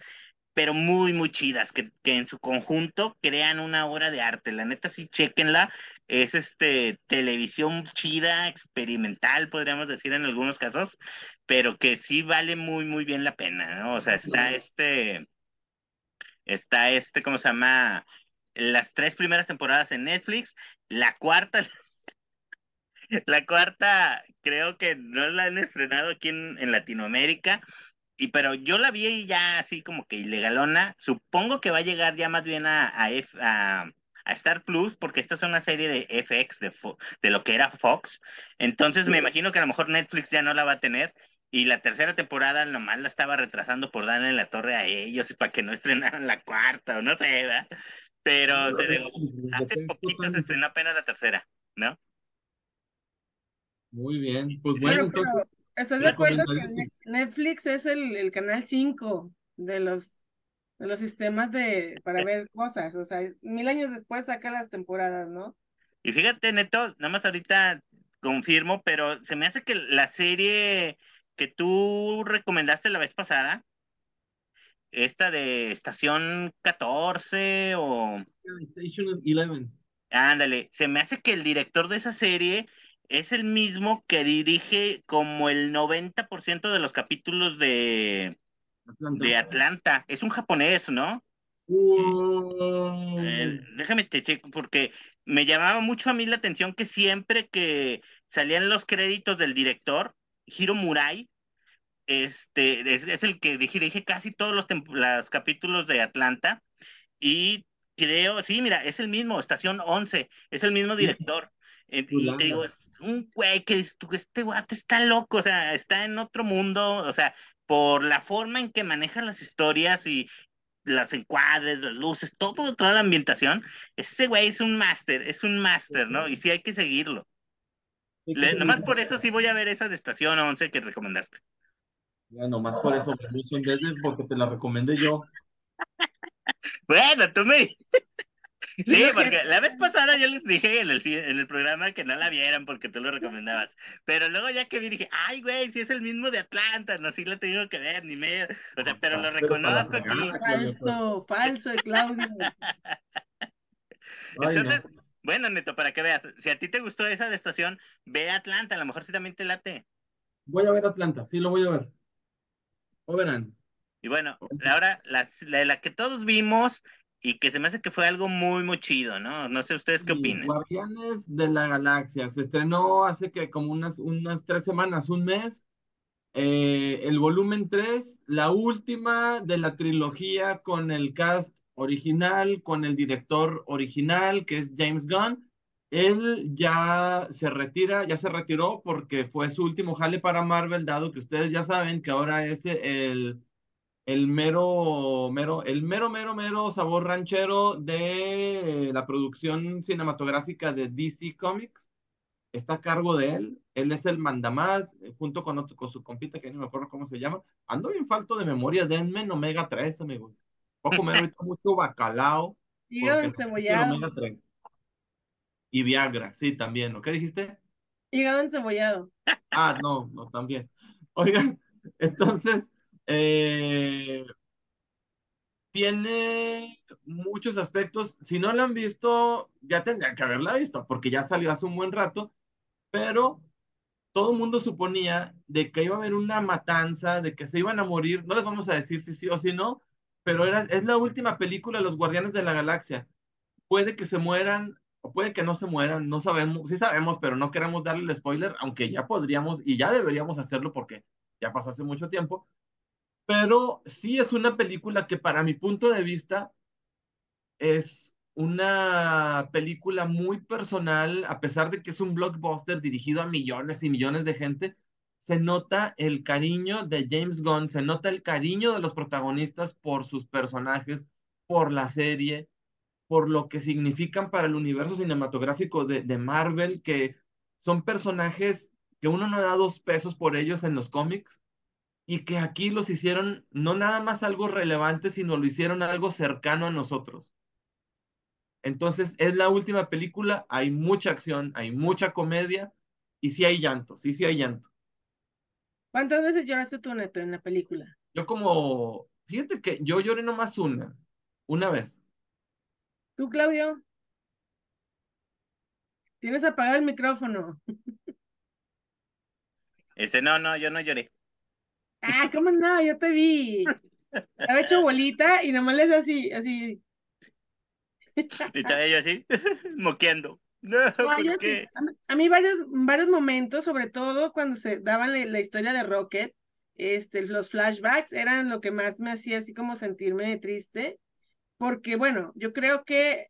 pero muy, muy chidas, que, que en su conjunto crean una obra de arte. La neta, sí, chéquenla. Es este televisión chida, experimental, podríamos decir en algunos casos, pero que sí vale muy, muy bien la pena, ¿no? O sea, está este, está este, ¿cómo se llama? Las tres primeras temporadas en Netflix, la cuarta, <laughs> la cuarta creo que no la han estrenado aquí en, en Latinoamérica, y pero yo la vi ya así como que ilegalona. Supongo que va a llegar ya más bien a, a, F- a- a Star Plus, porque esta es una serie de FX, de, Fo- de lo que era Fox. Entonces me imagino que a lo mejor Netflix ya no la va a tener. Y la tercera temporada nomás la estaba retrasando por darle la torre a ellos y para que no estrenaran la cuarta, o no sé, ¿verdad? Pero te digo, hace poquito se estrenó apenas la tercera, ¿no? Muy bien. Pues bueno, entonces, ¿estás de acuerdo que Netflix es el, el canal 5 de los, de los sistemas de, para ver cosas? O sea, mil años después saca las temporadas, ¿no? Y fíjate, Neto, nada más ahorita confirmo, pero se me hace que la serie que tú recomendaste la vez pasada, esta de Estación 14 o... Station 11. Ándale, se me hace que el director de esa serie es el mismo que dirige como el 90% de los capítulos de, Atlanta. de Atlanta. Es un japonés, ¿no? Eh, déjame te checo porque me llamaba mucho a mí la atención que siempre que salían los créditos del director, Hiro Murai, este, es, es el que dije, dije casi todos los, los capítulos de Atlanta y creo, sí, mira, es el mismo, Estación 11, es el mismo director. Y te digo, es un güey que dices tú, este guate está loco, o sea, está en otro mundo, o sea, por la forma en que maneja las historias y las encuadres, las luces, todo, toda la ambientación, ese güey es un máster, es un máster, ¿no? Y sí hay que seguirlo. Le- nomás por eso sí voy a ver esa de Estación 11 que recomendaste. Ya, nomás por eso desde porque te la recomendé yo. <laughs> Bueno, tú me... <laughs> Sí, lo que- porque la vez pasada yo les dije en el, en el programa que no la vieran porque tú lo recomendabas. Pero luego ya que vi dije, ay, güey, si es el mismo de Atlanta, no, sí la tengo que ver, ni me... O sea, pero lo Pero para reconozco aquí. Falso, falso de Claudio. <laughs> Ay, no. Entonces, bueno, Neto, para que veas, si a ti te gustó esa de estación, ve a Atlanta, a lo mejor sí también te late. Voy a ver Atlanta, sí lo voy a ver. O verán. Y bueno, ahora la, la, la que todos vimos y que se me hace que fue algo muy, muy chido, ¿no? No sé ustedes qué opinan. Guardianes de la Galaxia. Se estrenó hace que como unas, unas tres semanas, un mes. Eh, el volumen 3, la última de la trilogía con el cast original, con el director original, que es James Gunn. Él ya se retira, ya se retiró porque fue su último jale para Marvel, dado que ustedes ya saben que ahora es el, el mero, mero, el mero, mero, mero sabor ranchero de la producción cinematográfica de DC Comics. Está a cargo de él. Él es el mandamás, eh, junto con, otro, con su compita, que no me acuerdo cómo se llama. Ando bien falto de memoria. Denme en Omega 3, amigos. Voy a comer ahorita mucho bacalao. <laughs> Hígado encebollado. Omega 3. Y Viagra, sí, también. ¿no? ¿Qué dijiste? Hígado encebollado. Ah, no, no, también. Oigan, <laughs> entonces, eh, tiene muchos aspectos. Si no la han visto, ya tendrían que haberla visto, porque ya salió hace un buen rato, pero todo el mundo suponía de que iba a haber una matanza, de que se iban a morir. No les vamos a decir si sí o si no, pero es la última película de los Guardianes de la Galaxia. Puede que se mueran o puede que no se mueran, no sabemos, sí sabemos, pero no queremos darle el spoiler, aunque ya podríamos y ya deberíamos hacerlo porque ya pasó hace mucho tiempo. Pero sí es una película que para mi punto de vista es una película muy personal, a pesar de que es un blockbuster dirigido a millones y millones de gente, se nota el cariño de James Gunn, se nota el cariño de los protagonistas por sus personajes, por la serie, por lo que significan para el universo cinematográfico de, de Marvel, que son personajes que uno no da dos pesos por ellos en los cómics y que aquí los hicieron no nada más algo relevante, sino lo hicieron algo cercano a nosotros. Entonces, es la última película, hay mucha acción, hay mucha comedia y sí hay llanto, sí, sí hay llanto. ¿Cuántas veces lloraste tú, Neto, en la película? Yo como, fíjate que yo lloré nomás una, una vez. ¿Tú, Claudio? Tienes apagado el micrófono. Este, no, no, yo no lloré. Ah, ¿cómo no? Yo te vi. Estaba hecho bolita y nomás le haces así, así. Y estaba yo así, <laughs> moqueando. No, No, ¿por yo sí. qué? A mí, a mí varios, varios momentos, sobre todo cuando se daban la, la historia de Rocket, este, los flashbacks eran lo que más me hacía así como sentirme triste, porque bueno, yo creo que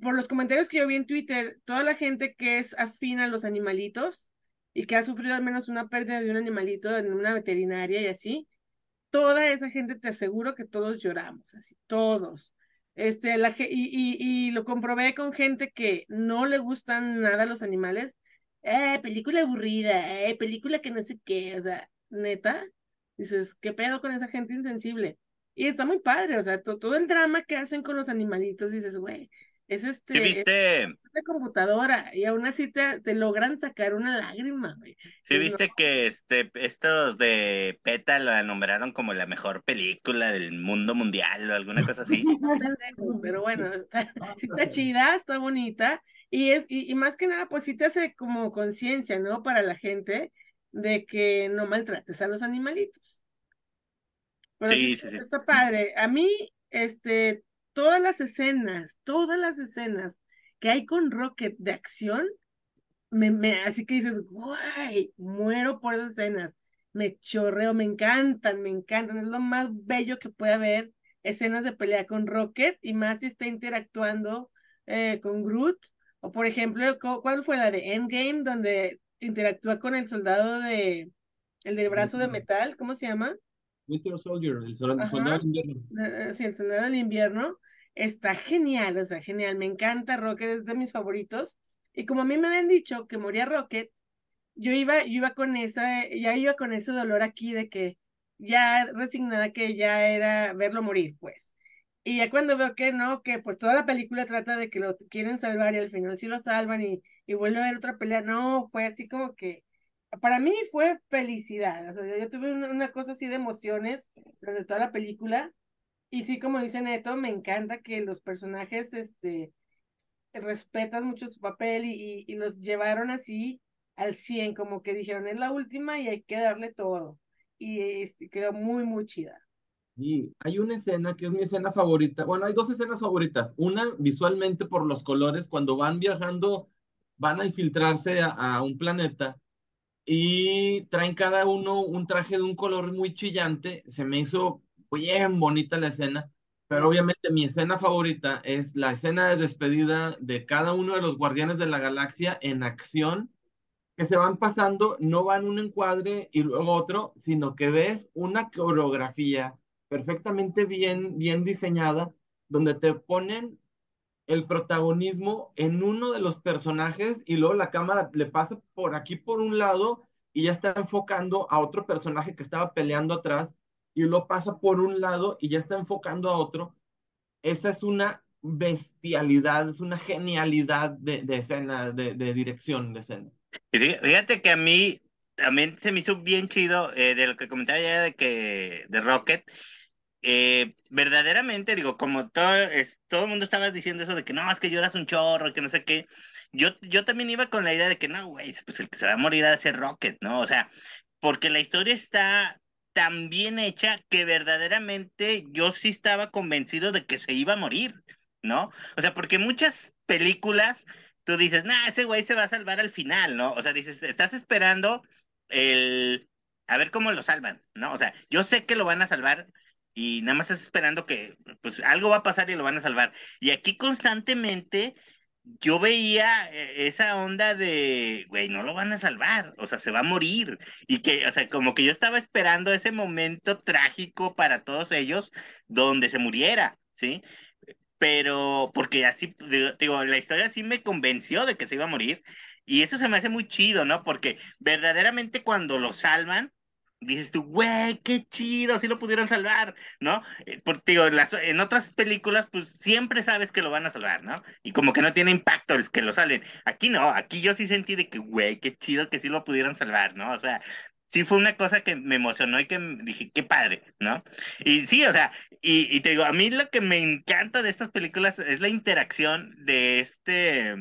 por los comentarios que yo vi en Twitter, toda la gente que es afín a los animalitos y que ha sufrido al menos una pérdida de un animalito en una veterinaria y así, toda esa gente te aseguro que todos lloramos, así, todos. Este, la, y, y, y lo comprobé con gente que no le gustan nada los animales. Eh, película aburrida, eh, película que no sé qué, o sea, neta, dices, ¿qué pedo con esa gente insensible? Y está muy padre, o sea, to- todo el drama que hacen con los animalitos, dices, güey, es este, ¿Sí es viste, de computadora, y aún así te, te logran sacar una lágrima, güey. sí viste que este, estos de PETA la nombraron como la mejor película del mundo mundial o alguna cosa así? <laughs> pero bueno, está, sí <laughs> está chida, está bonita, y es, y, y más que nada, pues sí te hace como conciencia, ¿no? Para la gente de que no maltrates a los animalitos. Pero sí, sí, sí. está padre. A mí, este, todas las escenas, todas las escenas que hay con Rocket de acción, me, me, así que dices, guay, muero por esas escenas. Me chorreo, me encantan, me encantan. Es lo más bello que puede haber, escenas de pelea con Rocket y más si está interactuando eh, con Groot. O por ejemplo, cu- ¿cuál fue la de Endgame donde interactúa con el soldado de, el del brazo de metal? ¿Cómo se llama? Winter Soldier, el soldado de invierno. Eh, eh, Sí, el soldado del invierno está genial, o sea, genial. Me encanta Rocket, es de mis favoritos. Y como a mí me habían dicho que moría Rocket, yo iba, yo iba con esa, ya iba con ese dolor aquí de que ya resignada que ya era verlo morir, pues. Y ya cuando veo que no, que pues toda la película trata de que lo quieren salvar y al final sí lo salvan y, y vuelve a haber otra pelea, no, fue así como que, para mí fue felicidad, yo tuve una, cosa así de emociones durante toda la película y sí, como dice Neto, me encanta que los personajes, este, respetan mucho su papel y, y, los llevaron así al 100, como que dijeron, es la última y hay que darle todo. Y este, quedó muy, muy chida. Y hay una escena que es mi escena favorita. Bueno, hay dos escenas favoritas. Una, visualmente por los colores, cuando van viajando, van a infiltrarse a un planeta y traen cada uno un traje de un color muy chillante. Se me hizo bien bonita la escena, pero obviamente mi escena favorita es la escena de despedida de cada uno de los Guardianes de la Galaxia en acción que se van pasando, no van un encuadre y luego otro, sino que ves una coreografía perfectamente bien, bien diseñada, donde te ponen el protagonismo en uno de los personajes y luego la cámara le pasa por aquí por un lado y ya está enfocando a otro personaje que estaba peleando atrás y luego pasa por un lado y ya está enfocando a otro. Esa es una bestialidad, es una genialidad de, escena, de, dirección de escena. Fíjate que a mí también se me hizo bien chido eh, de lo que comentaba ya de que de Rocket. Eh, verdaderamente, digo, como todo, todo el mundo estaba diciendo eso de que no, es que lloras un chorro, que no sé qué. Yo, yo también iba con la idea de que no, güey, pues el que se va a morir de ser Rocket, ¿no? O sea, porque la historia está tan bien hecha que verdaderamente yo sí estaba convencido de que se iba a morir, ¿no? O sea, porque muchas películas tú dices, nah, ese güey se va a salvar al final, ¿no? O sea, dices, estás esperando el, a ver cómo lo salvan, ¿no? O sea, yo sé que lo van a salvar y nada más estás esperando que, pues, algo va a pasar y lo van a salvar. Y aquí constantemente yo veía eh, esa onda de, güey, no lo van a salvar, o sea, se va a morir. Y que, o sea, como que yo estaba esperando ese momento trágico para todos ellos donde se muriera, ¿sí? pero porque así, digo, la historia sí me convenció de que se iba a morir y eso se me hace muy chido, ¿no? Porque verdaderamente cuando lo salvan, dices tú, güey, qué chido, sí lo pudieron salvar, ¿no? Eh, Porque digo, en, las- en otras películas, pues siempre sabes que lo van a salvar, ¿no? Y como que no tiene impacto el que lo salven. Aquí no, aquí yo sí sentí de que, güey, qué chido que sí lo pudieron salvar, ¿no? O sea, sí fue una cosa que me emocionó y que dije, qué padre, ¿no? Y sí, o sea, y, y te digo, a mí lo que me encanta de estas películas es la interacción de este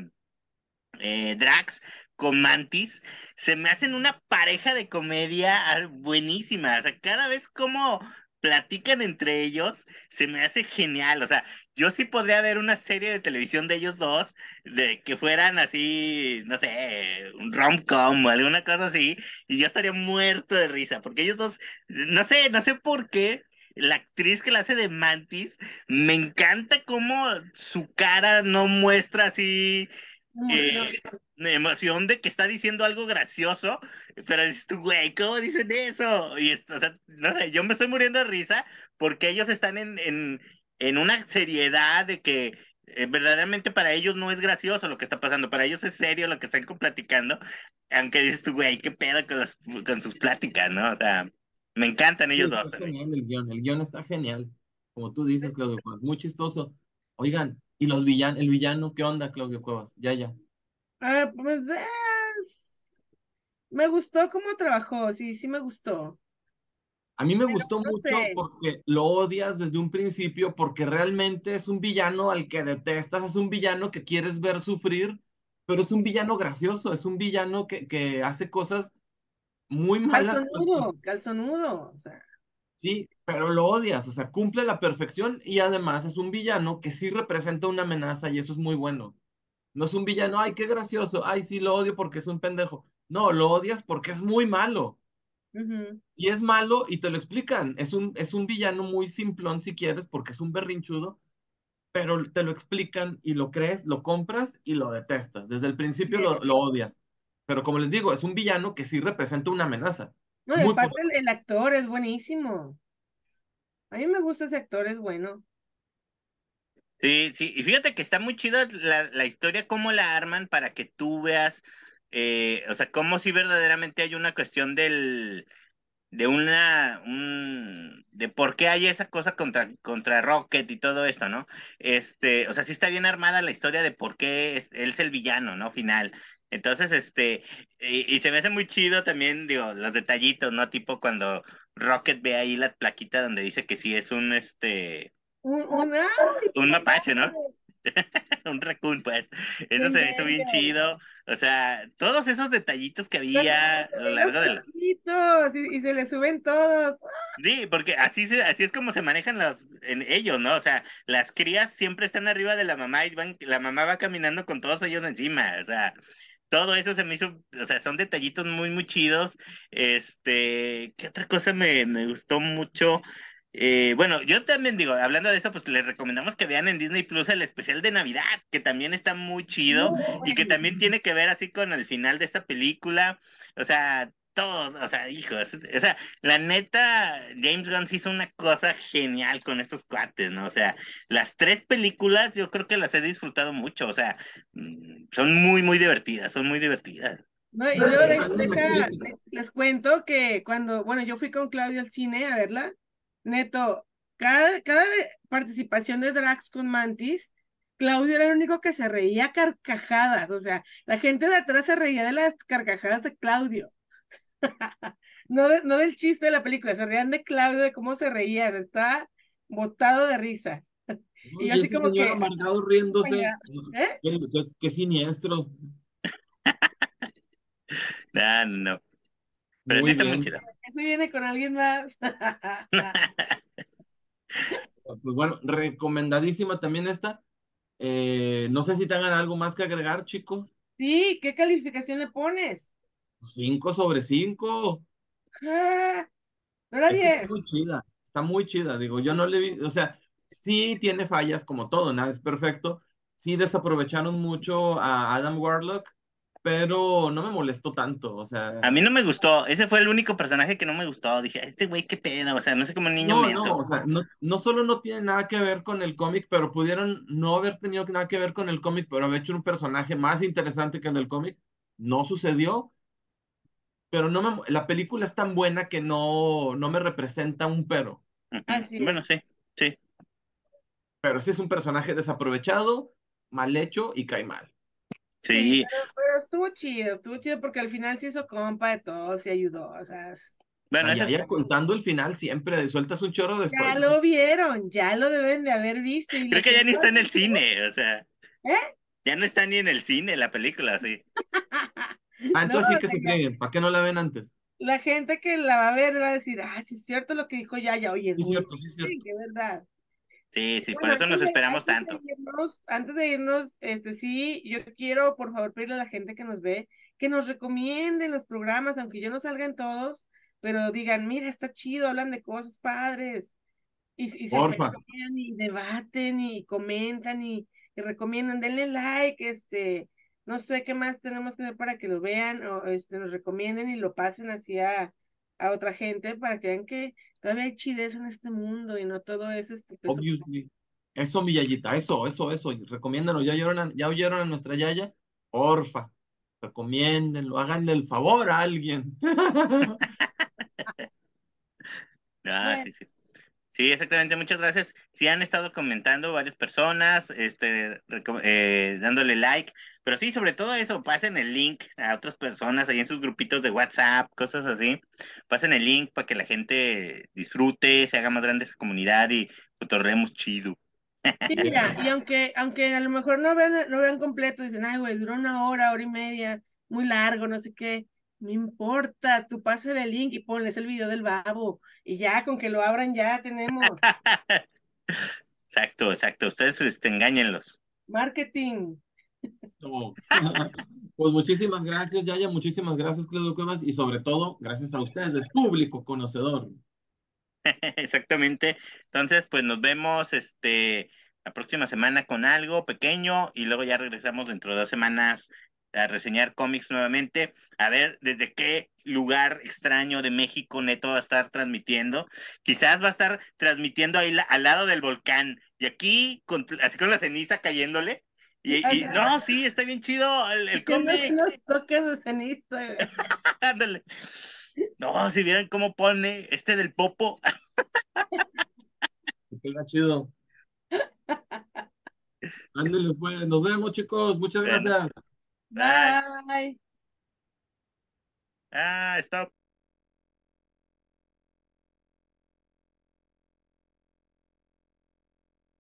eh, Drax con Mantis. Se me hacen una pareja de comedia ah, buenísima. O sea, cada vez como platican entre ellos, se me hace genial. O sea, yo sí podría ver una serie de televisión de ellos dos, de que fueran así, no sé, un rom-com o alguna cosa así, y yo estaría muerto de risa, porque ellos dos, no sé, no sé por qué, la actriz que la hace de Mantis, me encanta cómo su cara no muestra así eh, emoción de que está diciendo algo gracioso, pero dices tú, güey, ¿cómo dicen eso? Y esto, o sea, no sé, yo me estoy muriendo de risa porque ellos están en, en, en una seriedad de que eh, verdaderamente para ellos no es gracioso lo que está pasando, para ellos es serio lo que están platicando, aunque dices tú, güey, qué pedo con, las, con sus pláticas, ¿no? O sea, me encantan Sí, ellos dos también. genial el guion, el guion está genial, como tú dices, Claudio muy chistoso. Oigan, ¿y los villanos, el villano, qué onda, Claudio Cuevas? Ya, ya. Ah, pues es- me gustó cómo trabajó, sí, sí me gustó. A mí me Pero gustó no mucho sé. porque lo odias desde un principio, porque realmente es un villano al que detestas, es un villano que quieres ver sufrir, pero es un villano gracioso, es un villano que, que hace cosas muy malas. Calzonudo, calzonudo, o sea, Sí, pero lo odias, o sea, cumple la perfección y además es un villano que sí representa una amenaza y eso es muy bueno. No es un villano, ay, qué gracioso, ay, sí, lo odio porque es un pendejo. No, lo odias porque es muy malo. Y es malo y te lo explican. Es un, es un villano muy simplón si quieres porque es un berrinchudo, pero te lo explican y lo crees, lo compras y lo detestas. Desde el principio lo, lo odias. Pero como les digo, es un villano que sí representa una amenaza. No, aparte poderoso. el, el actor es buenísimo. A mí me gusta ese actor, es bueno. Sí, sí, y fíjate que está muy chida la, la historia, cómo la arman para que tú veas, eh, o sea, cómo si verdaderamente hay una cuestión del, de una, un, de por qué hay esa cosa contra, contra Rocket y todo esto, ¿no? Este, o sea, sí está bien armada la historia de por qué él es el villano, ¿no? Final. Entonces, este, y se me hace muy chido también, digo, los detallitos, ¿no? Tipo cuando Rocket ve ahí la plaquita donde dice que sí es un, este, Un, un- ¡ay! un mapache, ¿no? <laughs> Un raccoon, pues. Eso se me hizo bien chido. O sea, todos esos detallitos que había a lo largo de Los y, y se le suben todos. Sí, porque así se, así es como se manejan los en ellos, ¿no? O sea, las crías siempre están arriba de la mamá y van, la mamá va caminando con todos ellos encima. O sea, todo eso se me hizo, o sea, son detallitos muy, muy chidos. Este, ¿qué otra cosa me, me gustó mucho? Eh, bueno, yo también digo, hablando de eso, pues les recomendamos que vean en Disney Plus el especial de Navidad, que también está muy chido y que también tiene que ver así con el final de esta película. O sea, todo, o sea, hijos, o sea, la neta, James Gunn sí hizo una cosa genial con estos cuates, ¿no? O sea, las tres películas yo creo que las he disfrutado mucho, o sea, mm, son muy, muy divertidas, son muy divertidas. No, y luego de- deja- de- les cuento que cuando, bueno, yo fui con Claudio al cine a verla, neto, cada, cada participación de Drax con Mantis, Claudio era el único que se reía a carcajadas, o sea, la gente de atrás se reía de las carcajadas de Claudio. <laughs> No, de- no del chiste de la película, se reían de Claudio, de cómo se reía, está botado de risa. Y Y así ese como señor que- amargado riéndose. ¿Eh? Qué, qué- qué siniestro. <laughs> Ah, no. Pero Muy sí está muy chido. Ese viene con alguien más. <laughs> Pues bueno, recomendadísima también esta. Eh, no sé si tengan algo más que agregar, chicos. Sí, ¿qué calificación le pones? 5 sobre 5. Ah, No era Es que 10. está muy chida, está muy chida. Digo, yo no le vi, o sea, sí tiene fallas como todo, nada es perfecto. Sí desaprovecharon mucho a Adam Warlock, pero no me molestó tanto, o sea. A mí no me gustó, ese fue el único personaje que no me gustó. Dije, este güey, qué pena, o sea, no sé cómo un niño No, menso. no, o sea, no, no solo no tiene nada que ver con el cómic, pero pudieron no haber tenido nada que ver con el cómic, pero haber hecho un personaje más interesante que el del cómic. No sucedió, pero no me, la película es tan buena que no, no me representa un pero. Así es. Bueno, sí, sí. Pero sí es un personaje desaprovechado, mal hecho y cae mal. Sí, pero, pero estuvo chido, estuvo chido porque al final se hizo compa de todos y ayudó, o sea, es- bueno, Ah, eso ya, es- contando el final siempre, sueltas un chorro después. ya lo vieron, ya lo deben de haber visto. y creo que ya ni está en el cine, o sea, ¿Eh? ya no está ni en el cine la película, sí. <laughs> Ah, <laughs> entonces No, sí que se frieguen, ¿para qué no la ven antes? La gente que la va a ver va a decir, ah, sí es cierto lo que dijo Yaya, oye, es Sí, cierto, sí, cierto. que verdad. Sí, sí, por eso nos de- esperamos antes de tanto. irnos- antes de irnos, este sí, yo quiero por favor pedirle a la gente que nos ve que nos recomienden los programas, aunque yo no salga en todos, pero digan, mira, está chido, hablan de cosas padres. Y, y se y debaten y comentan y, y recomiendan, denle like, este, no sé qué más tenemos que hacer para que lo vean o este, nos recomienden y lo pasen así a, a otra gente para que vean que todavía hay chidez en este mundo y no todo es este peso Obviously. Eso, mi yayita, eso, eso, eso. Recomiéndanos, ya oyeron a, ya oyeron a nuestra yaya. Porfa, recomiéndenlo, háganle el favor a alguien. <laughs> <laughs> Ah, sí, sí. Sí, exactamente, muchas gracias. Sí han estado comentando varias personas, este, eh, dándole like, pero sí, sobre todo eso, pasen el link a otras personas ahí en sus grupitos de WhatsApp, cosas así. Pasen el link para que la gente disfrute, se haga más grande esa comunidad y cotorremos chido. Sí, mira, y aunque, aunque a lo mejor no vean, no vean completo, dicen, ay, güey, duró una hora, hora y media, muy largo, no sé qué. No importa, tú pásale el link y ponles el video del babo. Y ya, con que lo abran, ya tenemos. <laughs> exacto, exacto. Ustedes este, engáñenlos. Marketing. No. <laughs> Pues muchísimas gracias, Yaya, muchísimas gracias, Claudio Cuevas, y sobre todo, gracias a ustedes, público conocedor. <laughs> Exactamente. Entonces, pues nos vemos este la próxima semana con algo pequeño y luego ya regresamos dentro de dos semanas a reseñar cómics nuevamente, a ver desde qué lugar extraño de México Neto va a estar transmitiendo. Quizás va a estar transmitiendo ahí al lado del volcán y aquí, con, así con la ceniza cayéndole, y, no, sí, está bien chido el, el cómic. No, toques de ceniza. <laughs> Ándale. No, si vieran cómo pone este del popo. Queda chido. <laughs> Ándeles, pues. Nos vemos, chicos. Muchas gracias. Bye. Ah, stop.